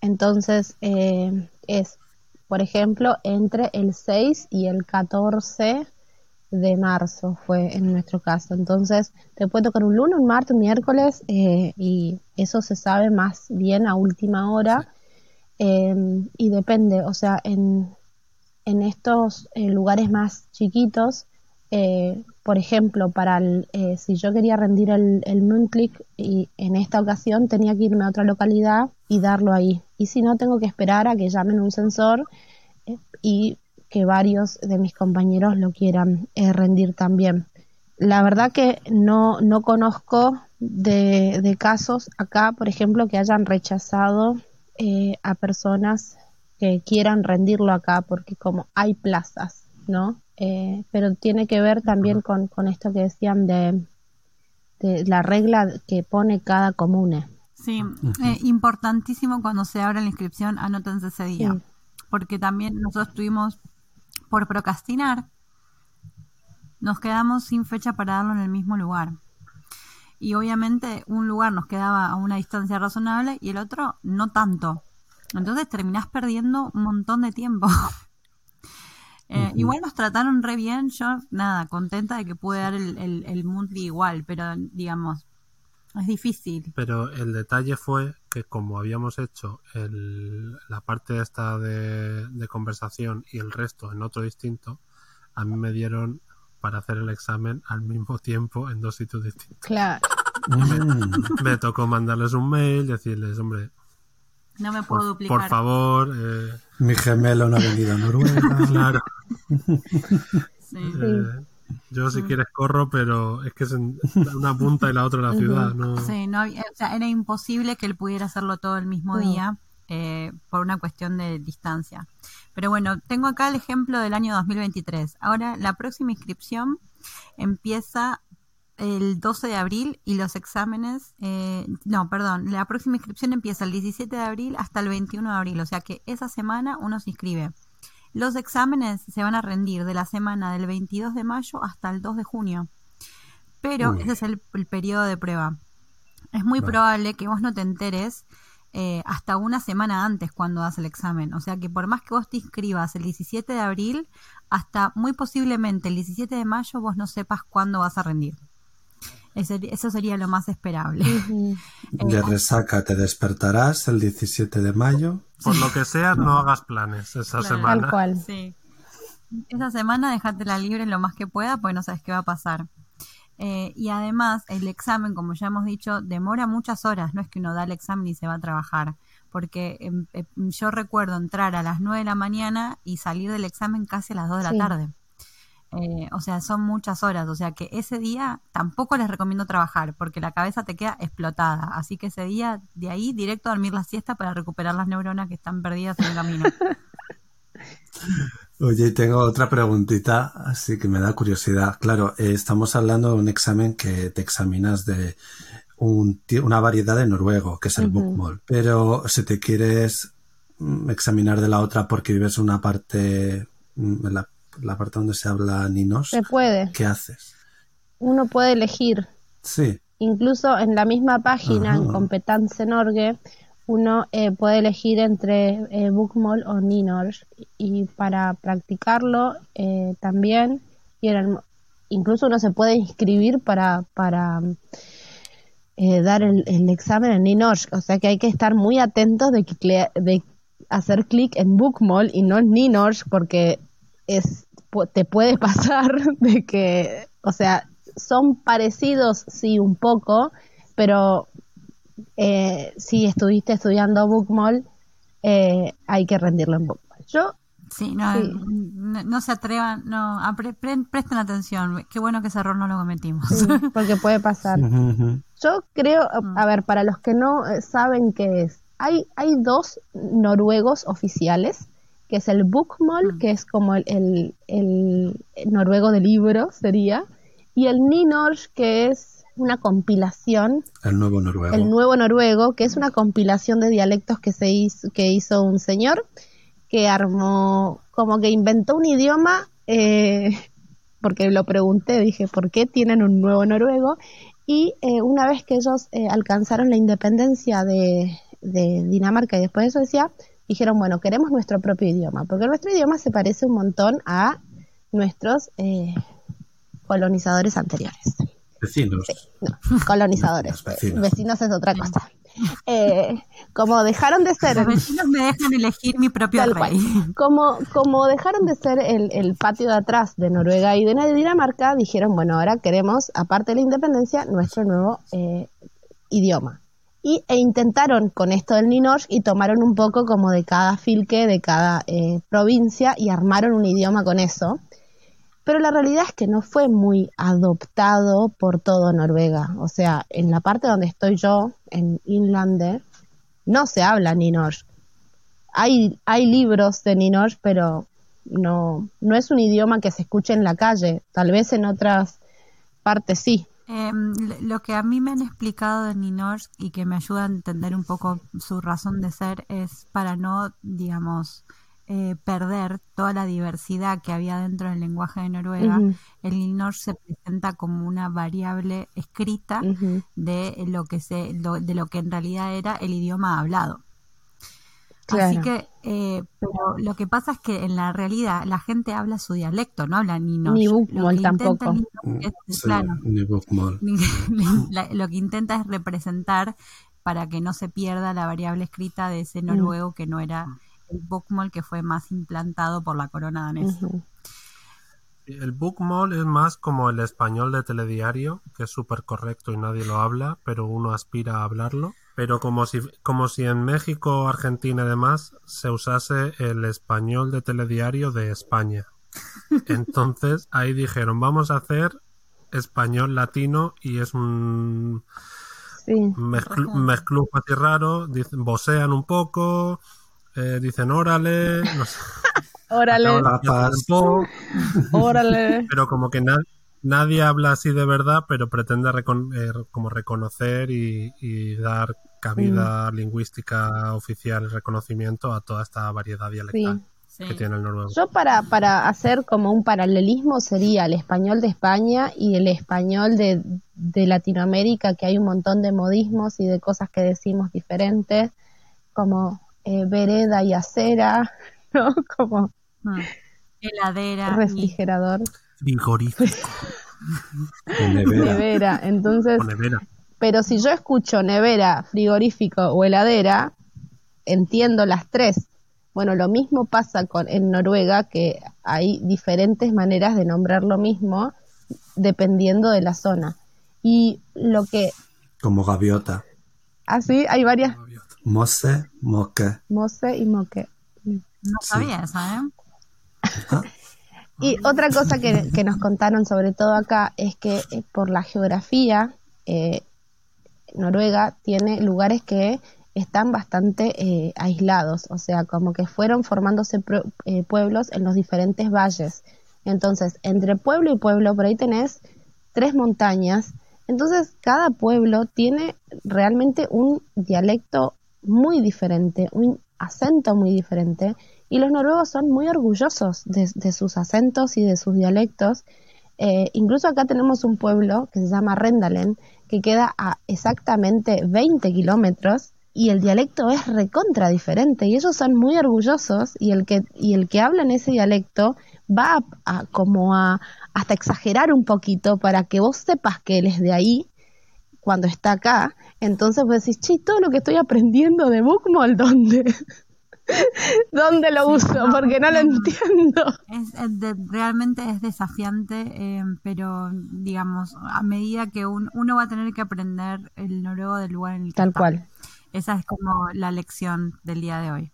[SPEAKER 1] Entonces, eh, es, por ejemplo, entre el 6 y el 14 de marzo fue en nuestro caso. Entonces, te puede tocar un lunes, un martes, un miércoles, eh, y eso se sabe más bien a última hora. Eh, y depende, o sea, en, en estos eh, lugares más chiquitos, eh, por ejemplo, para el, eh, si yo quería rendir el, el Moonclick y en esta ocasión tenía que irme a otra localidad y darlo ahí. Y si no, tengo que esperar a que llamen un sensor eh, y que varios de mis compañeros lo quieran eh, rendir también. La verdad que no, no conozco de, de casos acá, por ejemplo, que hayan rechazado a personas que quieran rendirlo acá, porque como hay plazas, ¿no? Eh, pero tiene que ver también con, con esto que decían de, de la regla que pone cada comune.
[SPEAKER 2] Sí, eh, importantísimo cuando se abra la inscripción, anótense ese día.
[SPEAKER 1] Sí.
[SPEAKER 2] Porque también nosotros tuvimos, por procrastinar, nos quedamos sin fecha para darlo en el mismo lugar. Y obviamente un lugar nos quedaba a una distancia razonable y el otro no tanto. Entonces terminás perdiendo un montón de tiempo. Eh, Igual nos trataron re bien, yo nada, contenta de que pude dar el, el, el monthly igual, pero digamos, es difícil.
[SPEAKER 4] Pero el detalle fue que como habíamos hecho el, la parte esta de, de conversación y el resto en otro distinto, a mí me dieron para hacer el examen al mismo tiempo en dos sitios distintos.
[SPEAKER 1] Claro.
[SPEAKER 3] Mm.
[SPEAKER 4] Me tocó mandarles un mail, decirles, hombre,
[SPEAKER 2] No me puedo
[SPEAKER 4] por,
[SPEAKER 2] duplicar.
[SPEAKER 4] por favor, eh,
[SPEAKER 3] Mi gemelo no ha venido a Noruega.
[SPEAKER 4] claro,
[SPEAKER 2] Sí.
[SPEAKER 4] eh, Yo si quieres corro, pero es que es en una punta y la otra en la ciudad. No...
[SPEAKER 2] Sí, no, había- o sea, era imposible que él pudiera hacerlo todo el mismo día eh, por una cuestión de distancia. Pero bueno, tengo acá el ejemplo del año 2023. Ahora, la próxima inscripción empieza el 12 de abril y los exámenes, eh, no, perdón, la próxima inscripción empieza el 17 de abril hasta el 21 de abril, o sea que esa semana uno se inscribe. Los exámenes se van a rendir de la semana del 22 de mayo hasta el 2 de junio, pero
[SPEAKER 3] Uy.
[SPEAKER 2] ese es el, el periodo de prueba. Es muy
[SPEAKER 3] Vale.
[SPEAKER 2] probable que vos no te enteres eh, hasta una semana antes cuando das el examen. O sea que por más que vos te inscribas el 17 de abril, hasta muy posiblemente el 17 de mayo vos no sepas cuándo vas a rendir. Eso sería lo más esperable.
[SPEAKER 3] De resaca te despertarás el 17 de mayo.
[SPEAKER 4] Por lo que sea, no hagas planes esa
[SPEAKER 2] Claro.
[SPEAKER 4] semana.
[SPEAKER 1] Tal cual.
[SPEAKER 2] Sí. Esa semana déjatela libre lo más que pueda, porque no sabes qué va a pasar. Eh, y además, el examen, como ya hemos dicho, demora muchas horas. No es que uno da el examen y se va a trabajar. Porque em, em, yo recuerdo entrar a las 9 de la mañana y salir del examen casi a las 2 de la tarde. Eh, o sea, son muchas horas. O sea que ese día tampoco les recomiendo trabajar porque la cabeza te queda explotada. Así que ese día, de ahí, directo a dormir la siesta para recuperar las neuronas que están perdidas en el camino.
[SPEAKER 3] Oye, y tengo otra preguntita, así que me da curiosidad. Claro, eh, estamos hablando de un examen que te examinas de un una variedad de noruego, que es el
[SPEAKER 1] Ujú.
[SPEAKER 3] bookmall. Pero si te quieres mm, examinar de la otra porque vives una parte, mm, en la, la parte donde se habla ninos,
[SPEAKER 1] Se puede.
[SPEAKER 3] ¿qué haces?
[SPEAKER 1] Uno puede elegir.
[SPEAKER 3] Sí,
[SPEAKER 1] Incluso en la misma página, en
[SPEAKER 3] Ajá.
[SPEAKER 1] Competence Norge, uno eh, puede elegir entre eh, Bookmall o Ninorsk. Y para practicarlo eh, también, y en el- incluso uno se puede inscribir para, para eh, dar el, el examen en Ninorsk. O sea que hay que estar muy atentos de, que de hacer clic en Bookmall y no en Ninorsk porque es, pu- te puede pasar de que, o sea, son parecidos, sí, un poco, pero eh, si estuviste estudiando Bookmall, eh, hay que rendirlo en Bookmall. Yo,
[SPEAKER 2] Sí, no,
[SPEAKER 1] Sí.
[SPEAKER 2] no, no se atrevan, no, pre- presten atención. Qué bueno que ese error no lo cometimos.
[SPEAKER 1] sí, porque puede pasar. Yo creo,
[SPEAKER 2] Mm.
[SPEAKER 1] a ver, para los que no eh, saben qué es, hay, hay dos noruegos oficiales, que es el Bookmall,
[SPEAKER 2] Mm.
[SPEAKER 1] que es como el, el, el noruego de libro, sería, y el Ninorsk, que es una compilación
[SPEAKER 3] el nuevo noruego.
[SPEAKER 1] el nuevo noruego, que es una compilación de dialectos que se hizo, que hizo un señor que armó, como que inventó un idioma, eh, porque lo pregunté, dije, ¿por qué tienen un nuevo noruego? Y eh, una vez que ellos eh, alcanzaron la independencia de, de Dinamarca y después de Suecia, dijeron, bueno, queremos nuestro propio idioma, porque nuestro idioma se parece un montón a nuestros eh, colonizadores anteriores.
[SPEAKER 3] Vecinos.
[SPEAKER 1] No, colonizadores.
[SPEAKER 3] Vecinos.
[SPEAKER 1] Vecinos es otra cosa. Eh, como dejaron de ser
[SPEAKER 2] Los vecinos me dejan elegir mi propio
[SPEAKER 1] tal cual,
[SPEAKER 2] rey.
[SPEAKER 1] como, como dejaron de ser el, el patio de atrás de Noruega y de Dinamarca, dijeron, bueno, ahora queremos, aparte de la independencia, nuestro nuevo eh, idioma. Y, e intentaron con esto del Ninorsk y tomaron un poco como de cada filque, de cada eh, provincia y armaron un idioma con eso. Pero la realidad es que no fue muy adoptado por todo Noruega. O sea, en la parte donde estoy yo, en Inlander, no se habla Ninorsk. Hay, hay libros de Ninorsk, pero no, no es un idioma que se escuche en la calle. Tal vez en otras partes sí.
[SPEAKER 2] Eh, lo que a mí me han explicado de Ninorsk y que me ayuda a entender un poco su razón de ser es para no, digamos, eh, perder toda la diversidad que había dentro del lenguaje de Noruega. El Ninorsk se presenta como una variable escrita de lo que se, lo- de lo que en realidad era el idioma hablado.
[SPEAKER 1] Claro.
[SPEAKER 2] Así que, eh, pero lo que pasa es que en la realidad la gente habla su dialecto, no habla ni
[SPEAKER 1] Ni Bookmall tampoco.
[SPEAKER 2] es,
[SPEAKER 3] Sí,
[SPEAKER 2] claro,
[SPEAKER 3] ni bookmall.
[SPEAKER 2] la- lo que intenta es representar para que no se pierda la variable escrita de ese noruego que no era el bookmall que fue más implantado por la corona danesa.
[SPEAKER 4] El bookmall es más como el español de telediario, que es súper correcto y nadie lo habla, pero uno aspira a hablarlo. Pero como si, como si en México, Argentina y demás se usase el español de telediario de España. Entonces ahí dijeron, vamos a hacer español latino y es un
[SPEAKER 1] Sí.
[SPEAKER 4] mezcl-
[SPEAKER 2] Profundo.
[SPEAKER 4] mezclujo así raro, dicen, vocean un poco, eh, dicen órale, no sé,
[SPEAKER 1] Órale, órale.
[SPEAKER 4] pero como que na- nadie habla así de verdad, pero pretende recon- eh, como reconocer y, y dar cabida lingüística oficial y reconocimiento a toda esta variedad dialectal
[SPEAKER 1] Sí.
[SPEAKER 2] Sí.
[SPEAKER 4] que tiene el noruego.
[SPEAKER 1] Yo para, para hacer como un paralelismo sería el español de España y el español de, de Latinoamérica, que hay un montón de modismos y de cosas que decimos diferentes, como eh, vereda y acera, ¿no? Como
[SPEAKER 2] Mm. Heladera. y-
[SPEAKER 1] refrigerador,
[SPEAKER 3] O nevera.
[SPEAKER 1] nevera. Entonces,
[SPEAKER 4] o nevera.
[SPEAKER 1] pero si yo escucho nevera, frigorífico o heladera, entiendo las tres. Bueno, lo mismo pasa con en Noruega, que hay diferentes maneras de nombrar lo mismo dependiendo de la zona. Y lo que
[SPEAKER 3] Como gaviota.
[SPEAKER 1] así hay varias
[SPEAKER 3] Mose, moque.
[SPEAKER 1] mose y moque.
[SPEAKER 2] No sabía esa, ¿eh?
[SPEAKER 1] Y otra cosa que, nos contaron sobre todo acá es que eh, por la geografía, eh, Noruega tiene lugares que están bastante eh, aislados, o sea, como que fueron formándose eh, pueblos en los diferentes valles. Entonces, entre pueblo y pueblo, por ahí tenés tres montañas. Entonces, cada pueblo tiene realmente un dialecto muy diferente, un acento muy diferente. Y los noruegos son muy orgullosos de, de sus acentos y de sus dialectos. Eh, incluso acá tenemos un pueblo que se llama Rendalen, que queda a exactamente 20 kilómetros y el dialecto es recontra diferente y ellos son muy orgullosos y el que, y el que habla en ese dialecto va a, como a hasta exagerar un poquito para que vos sepas que él es de ahí cuando está acá. Entonces vos decís, che, todo lo que estoy aprendiendo de Bookmall, ¿dónde? ¿Dónde lo uso? Porque no lo entiendo.
[SPEAKER 2] Es, es de- realmente es desafiante, eh, pero digamos, a medida que un- uno va a tener que aprender el noruego del lugar en el que
[SPEAKER 1] Tal
[SPEAKER 2] está.
[SPEAKER 1] cual.
[SPEAKER 2] Esa es como la lección del día de hoy.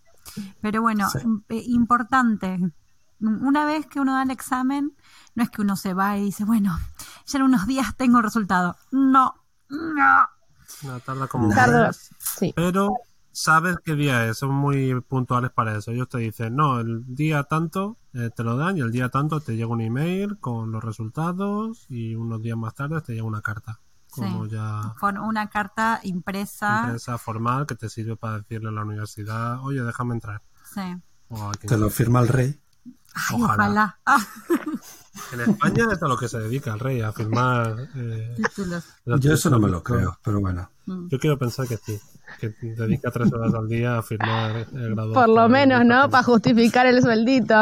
[SPEAKER 2] Pero bueno,
[SPEAKER 3] Sí.
[SPEAKER 2] eh, importante, una vez que uno da el examen, no es que uno se va y dice, bueno, ya en unos días tengo el resultado. No, no.
[SPEAKER 4] No, tarda como meses.
[SPEAKER 1] sí.
[SPEAKER 4] Pero sabes qué día es, son muy puntuales para eso. Ellos te dicen, no, el día tanto eh, te lo dan y el día tanto te llega un email con los resultados y unos días más tarde te llega una carta. Como
[SPEAKER 2] Sí.
[SPEAKER 4] ya
[SPEAKER 2] Con una carta impresa.
[SPEAKER 4] empresa formal que te sirve para decirle a la universidad, oye, déjame entrar.
[SPEAKER 2] Sí.
[SPEAKER 3] Te lo firma el rey.
[SPEAKER 2] Ay,
[SPEAKER 4] Ojalá.
[SPEAKER 2] ojalá. Ah,
[SPEAKER 4] En España es a lo que se dedica el rey, a firmar. eh,
[SPEAKER 2] títulos.
[SPEAKER 4] los
[SPEAKER 3] Yo eso no me lo creo, pero bueno.
[SPEAKER 2] Mm.
[SPEAKER 4] Yo quiero pensar que sí, que dedica tres horas al día a firmar el grado.
[SPEAKER 1] Por lo menos, ¿no? Para justificar el sueldito.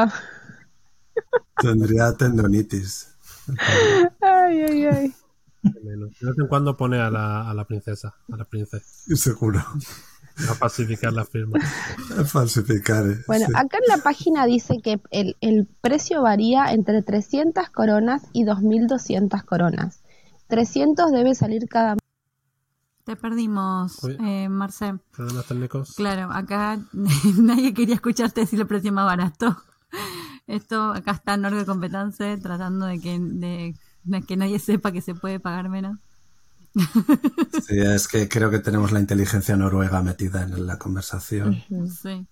[SPEAKER 3] Tendría tendonitis.
[SPEAKER 1] Ay, ay, ay.
[SPEAKER 4] De vez en cuando pone a la, a la princesa, a la princesa,
[SPEAKER 3] Seguro.
[SPEAKER 4] a falsificar la firma.
[SPEAKER 3] Falsificar. eh,
[SPEAKER 1] Bueno,
[SPEAKER 3] sí.
[SPEAKER 1] acá en la página dice que el, el precio varía entre 300 coronas y 2.200 coronas. 300 debe salir cada
[SPEAKER 2] Te perdimos,
[SPEAKER 4] Uy.
[SPEAKER 2] eh, Marce.
[SPEAKER 4] Problemas técnicos.
[SPEAKER 2] Claro, acá nadie quería escucharte decir el precio más barato. Esto, acá está Norge Competence tratando de que, de, de que nadie sepa que se puede pagar menos.
[SPEAKER 3] Sí, es que creo que tenemos la inteligencia noruega metida en la conversación.
[SPEAKER 2] Sí.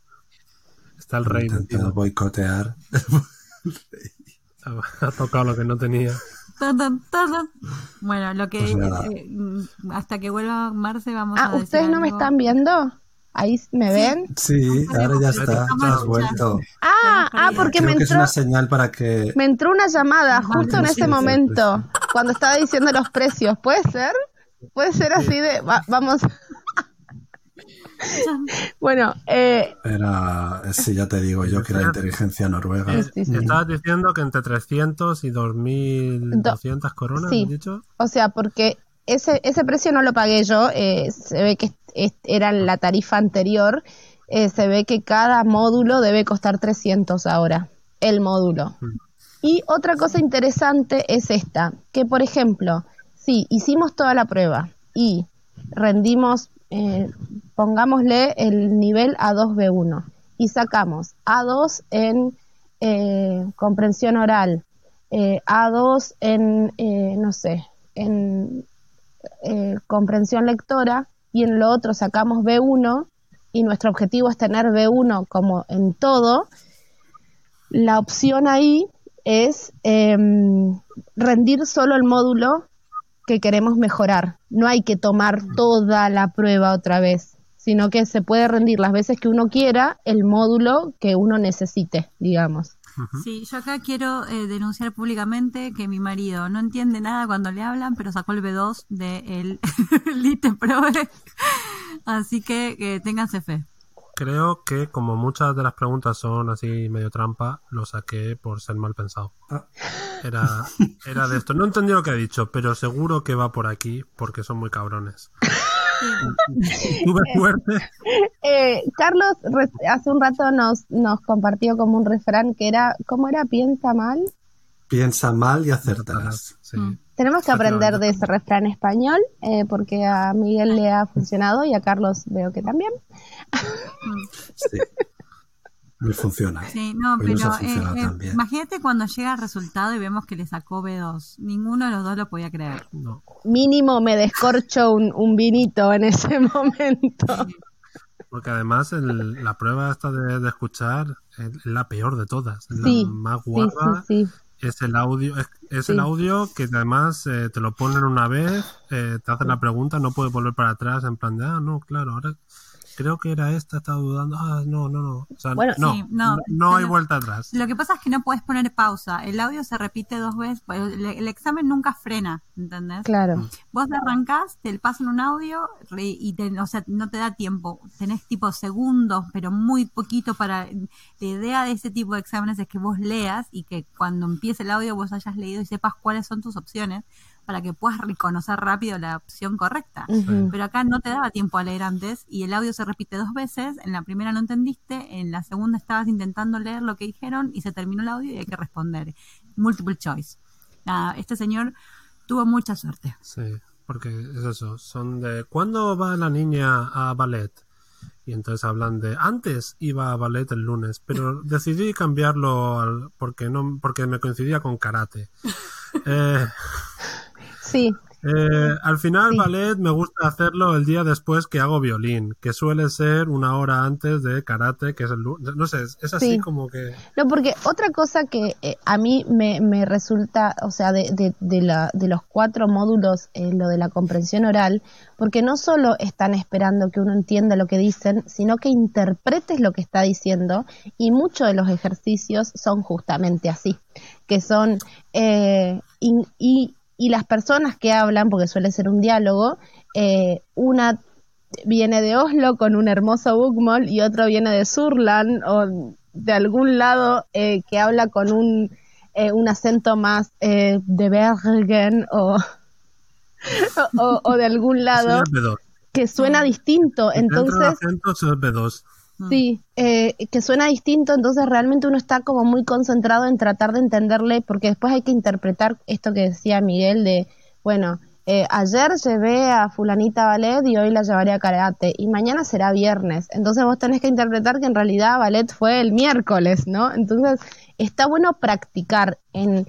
[SPEAKER 4] Está el rey
[SPEAKER 3] Intentando boicotear.
[SPEAKER 4] Ha tocado lo que no tenía.
[SPEAKER 2] Bueno, lo que
[SPEAKER 3] Pues
[SPEAKER 2] eh, mm, hasta que vuelva Marce vamos a
[SPEAKER 1] Ah,
[SPEAKER 2] decir
[SPEAKER 1] ¿ustedes no me están viendo? ¿Ahí me ven?
[SPEAKER 3] Sí, ahora ya está.
[SPEAKER 2] Estamos
[SPEAKER 3] Has vuelto.
[SPEAKER 1] Ah, ah, porque
[SPEAKER 3] Creo
[SPEAKER 1] me
[SPEAKER 3] que es
[SPEAKER 1] entró,
[SPEAKER 3] una señal para que.
[SPEAKER 1] me entró una llamada justo en
[SPEAKER 3] Sí,
[SPEAKER 1] ese
[SPEAKER 3] sí,
[SPEAKER 1] momento, cuando estaba diciendo los precios. ¿Puede ser? ¿Puede ser así de... va- vamos... bueno, eh,
[SPEAKER 3] Era. Sí, ya te digo yo que era inteligencia noruega.
[SPEAKER 1] Sí, sí.
[SPEAKER 4] Estabas diciendo que entre 300 y 2.200 coronas,
[SPEAKER 1] sí.
[SPEAKER 4] ¿has dicho?
[SPEAKER 1] O sea, porque ese, ese precio no lo pagué yo, eh, se ve que era la tarifa anterior, eh, se ve que cada módulo debe costar 300 ahora, el módulo. Y otra cosa interesante es esta, que por ejemplo, si hicimos toda la prueba y rendimos, eh, pongámosle el nivel A2B1 y sacamos A2 en eh, comprensión oral, eh, A2 en, no sé, en comprensión lectora y en lo otro sacamos B1 y nuestro objetivo es tener B1 como en todo, la opción ahí es em, rendir solo el módulo que queremos mejorar. No hay que tomar toda la prueba otra vez, sino que se puede rendir las veces que uno quiera el módulo que uno necesite, digamos.
[SPEAKER 2] Sí, yo acá quiero eh, denunciar públicamente que mi marido no entiende nada cuando le hablan, pero sacó el B2 del de Lite Probe. Así que eh, ténganse fe.
[SPEAKER 4] Creo que como muchas de las preguntas son así medio trampa, lo saqué por ser mal pensado.
[SPEAKER 3] Ah.
[SPEAKER 4] Era, era de esto. No entendí lo que ha dicho, pero seguro que va por aquí porque son muy cabrones. Tuve suerte.
[SPEAKER 1] Eh, Carlos hace un rato nos, nos compartió como un refrán que era, ¿cómo era? Piensa mal.
[SPEAKER 3] Piensa mal y acertarás.
[SPEAKER 4] Sí.
[SPEAKER 2] Mm.
[SPEAKER 1] Tenemos que aprender de ese refrán español eh, porque a Miguel le ha funcionado y a Carlos veo que también.
[SPEAKER 3] Sí. Funciona.
[SPEAKER 2] No,
[SPEAKER 3] Hoy
[SPEAKER 2] pero eh, eh,
[SPEAKER 3] también.
[SPEAKER 2] imagínate cuando llega el resultado y vemos que le sacó B2. Ninguno de los dos lo podía creer.
[SPEAKER 4] No.
[SPEAKER 1] Mínimo me descorcho un, un vinito en ese momento.
[SPEAKER 4] Porque además el- la prueba esta de, de escuchar es la peor de todas. Es
[SPEAKER 1] Sí,
[SPEAKER 4] la más
[SPEAKER 1] Sí,
[SPEAKER 4] guarra.
[SPEAKER 1] sí, sí.
[SPEAKER 4] Es el audio, es, es
[SPEAKER 1] Sí.
[SPEAKER 4] el audio que además eh, te lo ponen una vez, eh, te hacen la pregunta, no puedes volver para atrás en plan de, ah, no, claro, ahora creo que era esta, estaba dudando, ah, no, no, no. O sea,
[SPEAKER 1] Bueno,
[SPEAKER 4] no,
[SPEAKER 2] sí, no,
[SPEAKER 4] no, no hay vuelta atrás.
[SPEAKER 2] Lo que pasa es que no puedes poner pausa. El audio se repite dos veces. pues, El, el examen nunca frena, ¿entendés?
[SPEAKER 1] Claro.
[SPEAKER 2] Vos te arrancás, te pasan un audio re- y te, o sea, no te da tiempo. Tenés tipo segundos, pero muy poquito para... La idea de ese tipo de exámenes es que vos leas y que cuando empiece el audio vos hayas leído y sepas cuáles son tus opciones para que puedas reconocer rápido la opción correcta. Pero acá no te daba tiempo a leer antes y el audio se repite dos veces. En la primera no entendiste, en la segunda estabas intentando leer lo que dijeron y se terminó el audio y hay que responder. Multiple choice. Nada, este señor tuvo mucha suerte.
[SPEAKER 4] Sí, porque es eso, son de, ¿cuándo va la niña a ballet? Y entonces hablan de, antes iba a ballet el lunes, pero decidí cambiarlo al- porque no, porque me coincidía con karate. Eh,
[SPEAKER 1] Sí,
[SPEAKER 4] Eh, al final,
[SPEAKER 1] Sí.
[SPEAKER 4] ballet me gusta hacerlo el día después que hago violín, que suele ser una hora antes de karate, que es el No sé, es, así
[SPEAKER 1] Sí.
[SPEAKER 4] como que.
[SPEAKER 1] No, porque otra cosa que eh, a mí me, me resulta, o sea, de, de, de, la, de los cuatro módulos, eh, lo de la comprensión oral, porque no solo están esperando que uno entienda lo que dicen, sino que interpretes lo que está diciendo, y muchos de los ejercicios son justamente así, que son, eh, y, y, las personas que hablan, porque suele ser un diálogo, eh, una viene de Oslo con un hermoso bookmall y otro viene de Surland o de algún lado eh, que habla con un, eh, un acento más eh, de Bergen o, o, o de algún lado
[SPEAKER 4] Sí, es B2.
[SPEAKER 1] que suena distinto. Entonces,
[SPEAKER 4] acento es B2.
[SPEAKER 1] Sí, eh, que suena distinto, entonces realmente uno está como muy concentrado en tratar de entenderle, porque después hay que interpretar esto que decía Miguel de, bueno, eh, ayer llevé a fulanita ballet y hoy la llevaré a karate, y mañana será viernes, entonces vos tenés que interpretar que en realidad ballet fue el miércoles, ¿no? Entonces está bueno practicar en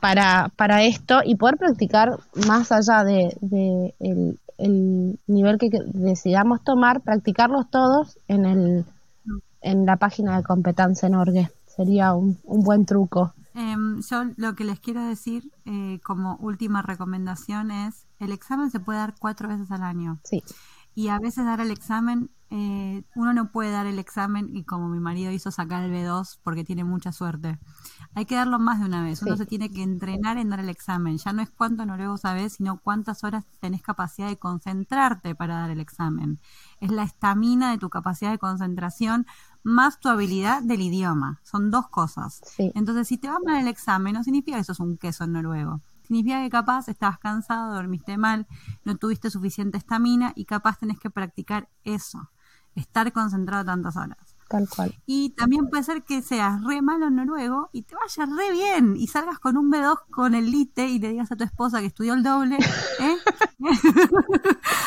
[SPEAKER 1] para, para esto y poder practicar más allá de, de el, el nivel que decidamos tomar, practicarlos todos en el en la página de competencia en Orgue. Sería un, un buen truco.
[SPEAKER 2] Em, yo lo que les quiero decir eh, como última recomendación es, el examen se puede dar cuatro veces al año.
[SPEAKER 1] Sí,
[SPEAKER 2] Y a veces dar el examen, eh, uno no puede dar el examen y como mi marido hizo sacar el B2 porque tiene mucha suerte. Hay que darlo más de una vez. Uno
[SPEAKER 1] Sí.
[SPEAKER 2] se tiene que entrenar en dar el examen. Ya no es cuánto noruego sabes, sino cuántas horas tenés capacidad de concentrarte para dar el examen. Es la estamina de tu capacidad de concentración más tu habilidad del idioma. Son dos cosas.
[SPEAKER 1] sí.
[SPEAKER 2] Entonces, si te va mal el examen, no significa que sos un queso en noruego. Significa que capaz estabas cansado, dormiste mal, no tuviste suficiente estamina y capaz tenés que practicar eso. Estar concentrado tantas horas.
[SPEAKER 1] Tal cual.
[SPEAKER 2] Y también puede ser que seas re malo en noruego y te vaya re bien y salgas con un B2 con el lite y le digas a tu esposa que estudió el doble. ¿eh?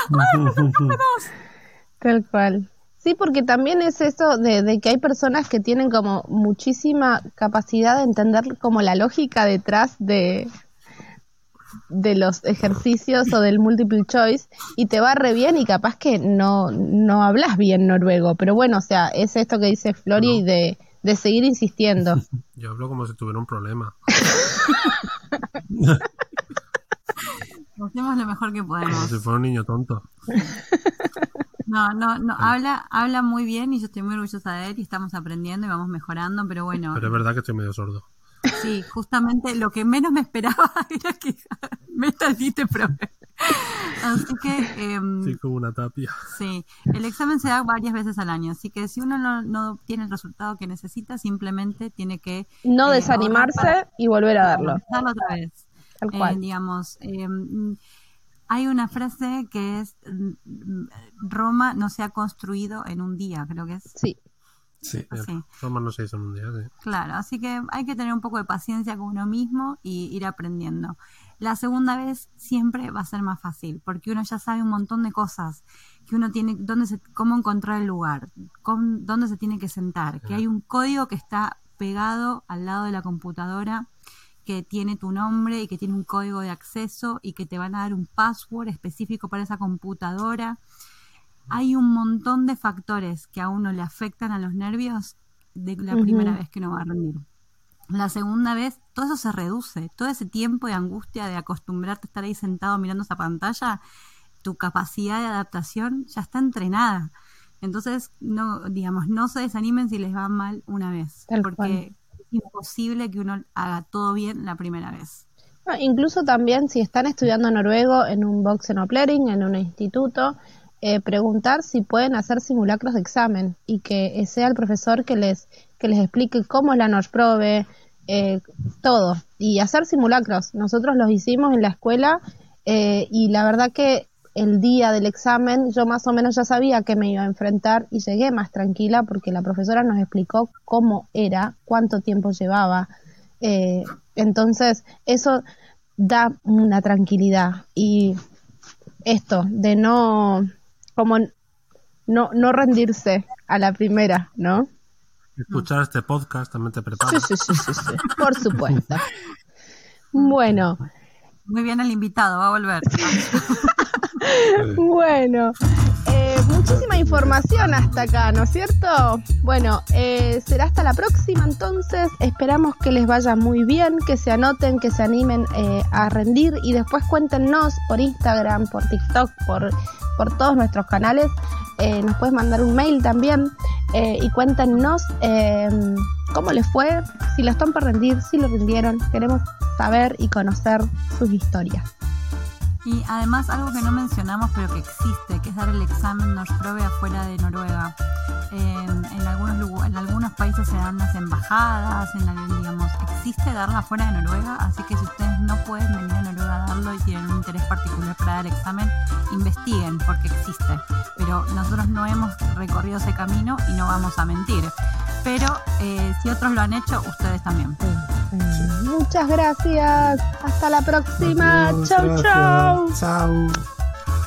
[SPEAKER 1] Tal cual. Sí, porque también es eso de, de, que hay personas que tienen como muchísima capacidad de entender como la lógica detrás de, de los ejercicios o del multiple choice y te va re bien y capaz que no, no hablas bien noruego, pero bueno, o sea, es esto que dice Flori de, de seguir insistiendo.
[SPEAKER 4] Yo hablo como si tuviera un problema.
[SPEAKER 2] Hacemos lo mejor que podemos.
[SPEAKER 4] Como si fuera un niño tonto.
[SPEAKER 2] No, no, no, habla, habla muy bien y yo estoy muy orgullosa de él y estamos aprendiendo y vamos mejorando, pero bueno.
[SPEAKER 4] Pero es verdad que estoy medio sordo.
[SPEAKER 2] Sí, justamente lo que menos me esperaba era que me te profe. Así que... Eh,
[SPEAKER 4] sí, como una tapia.
[SPEAKER 2] Sí, el examen se da varias veces al año, así que si uno no, no obtiene el resultado que necesita, simplemente tiene que...
[SPEAKER 1] No eh, desanimarse y volver a darlo.
[SPEAKER 2] Darlo otra vez. Tal cual. Eh, digamos, em, hay una frase que es, mm, Roma no se ha construido en un día, creo que es.
[SPEAKER 1] Sí.
[SPEAKER 3] Sí.
[SPEAKER 4] Roma no se hizo sí.
[SPEAKER 2] Claro, así que hay que tener un poco de paciencia con uno mismo y ir aprendiendo. La segunda vez siempre va a ser más fácil, porque uno ya sabe un montón de cosas, que uno tiene, dónde se, cómo encontrar el lugar, dónde se tiene que sentar, que hay un código que está pegado al lado de la computadora que tiene tu nombre y que tiene un código de acceso y que te van a dar un password específico para esa computadora. Hay un montón de factores que a uno le afectan a los nervios de la primera vez que uno va a rendir. La segunda vez, todo eso se reduce. Todo ese tiempo de angustia de acostumbrarte a estar ahí sentado mirando esa pantalla, tu capacidad de adaptación ya está entrenada. Entonces, no, digamos, no se desanimen si les va mal una vez, porque es imposible que uno haga todo bien la primera vez.
[SPEAKER 1] incluso también si están estudiando noruego en un box en en un instituto, eh, preguntar si pueden hacer simulacros de examen y que sea el profesor que les que les explique cómo es la Northprobe, eh, todo, y hacer simulacros. Nosotros los hicimos en la escuela eh, y la verdad que el día del examen yo más o menos ya sabía que me iba a enfrentar y llegué más tranquila porque la profesora nos explicó cómo era, cuánto tiempo llevaba. Eh, entonces, eso da una tranquilidad y esto de no, como no, no rendirse a la primera, ¿no?
[SPEAKER 4] Escuchar este podcast también te prepara.
[SPEAKER 1] Sí, sí, sí, sí, por supuesto. Bueno.
[SPEAKER 2] Muy bien el invitado, va a volver.
[SPEAKER 1] bueno, muchísima información hasta acá, ¿no es cierto? Bueno, eh, será hasta la próxima entonces. Esperamos que les vaya muy bien, que se anoten, que se animen eh, a rendir y después cuéntenos por Instagram, por TikTok, por, por todos nuestros canales eh, nos puedes mandar un mail también y cuéntenos cómo les fue, si lo están para rendir, si lo rindieron. Queremos saber y conocer sus historias.
[SPEAKER 2] Y además algo que no mencionamos pero que existe, que es dar el examen Norsprove afuera de Noruega. En, algunos, en algunos países se dan las embajadas, en digamos, existe darla afuera de Noruega, así que si ustedes no pueden venir a Noruega a darlo y tienen un interés particular para dar el examen, investiguen porque existe. Pero nosotros no hemos recorrido ese camino y no vamos a mentir. Pero eh, si otros lo han hecho, ustedes también.
[SPEAKER 1] Muchas gracias. Hasta la próxima. chau, chau.
[SPEAKER 3] Chau.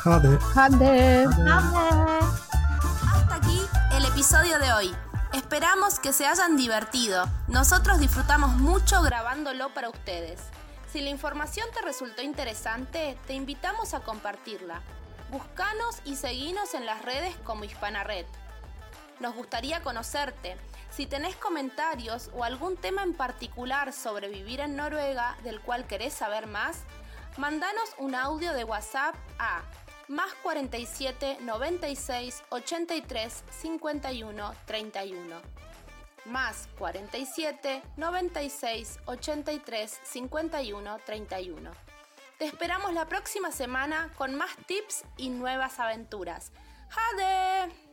[SPEAKER 3] Jade.
[SPEAKER 1] Jade.
[SPEAKER 5] Hasta aquí el episodio de hoy. Esperamos que se hayan divertido. Nosotros disfrutamos mucho grabándolo para ustedes. Si la información te resultó interesante, te invitamos a compartirla. Búscanos y seguinos en las redes como Hispana Red. Nos gustaría conocerte. Si tenés comentarios o algún tema en particular sobre vivir en Noruega del cual querés saber más, mandanos un audio de WhatsApp a más 47 96 83 51 31. Más 47 96 83 51 31. Te esperamos la próxima semana con más tips y nuevas aventuras. ¡Jade!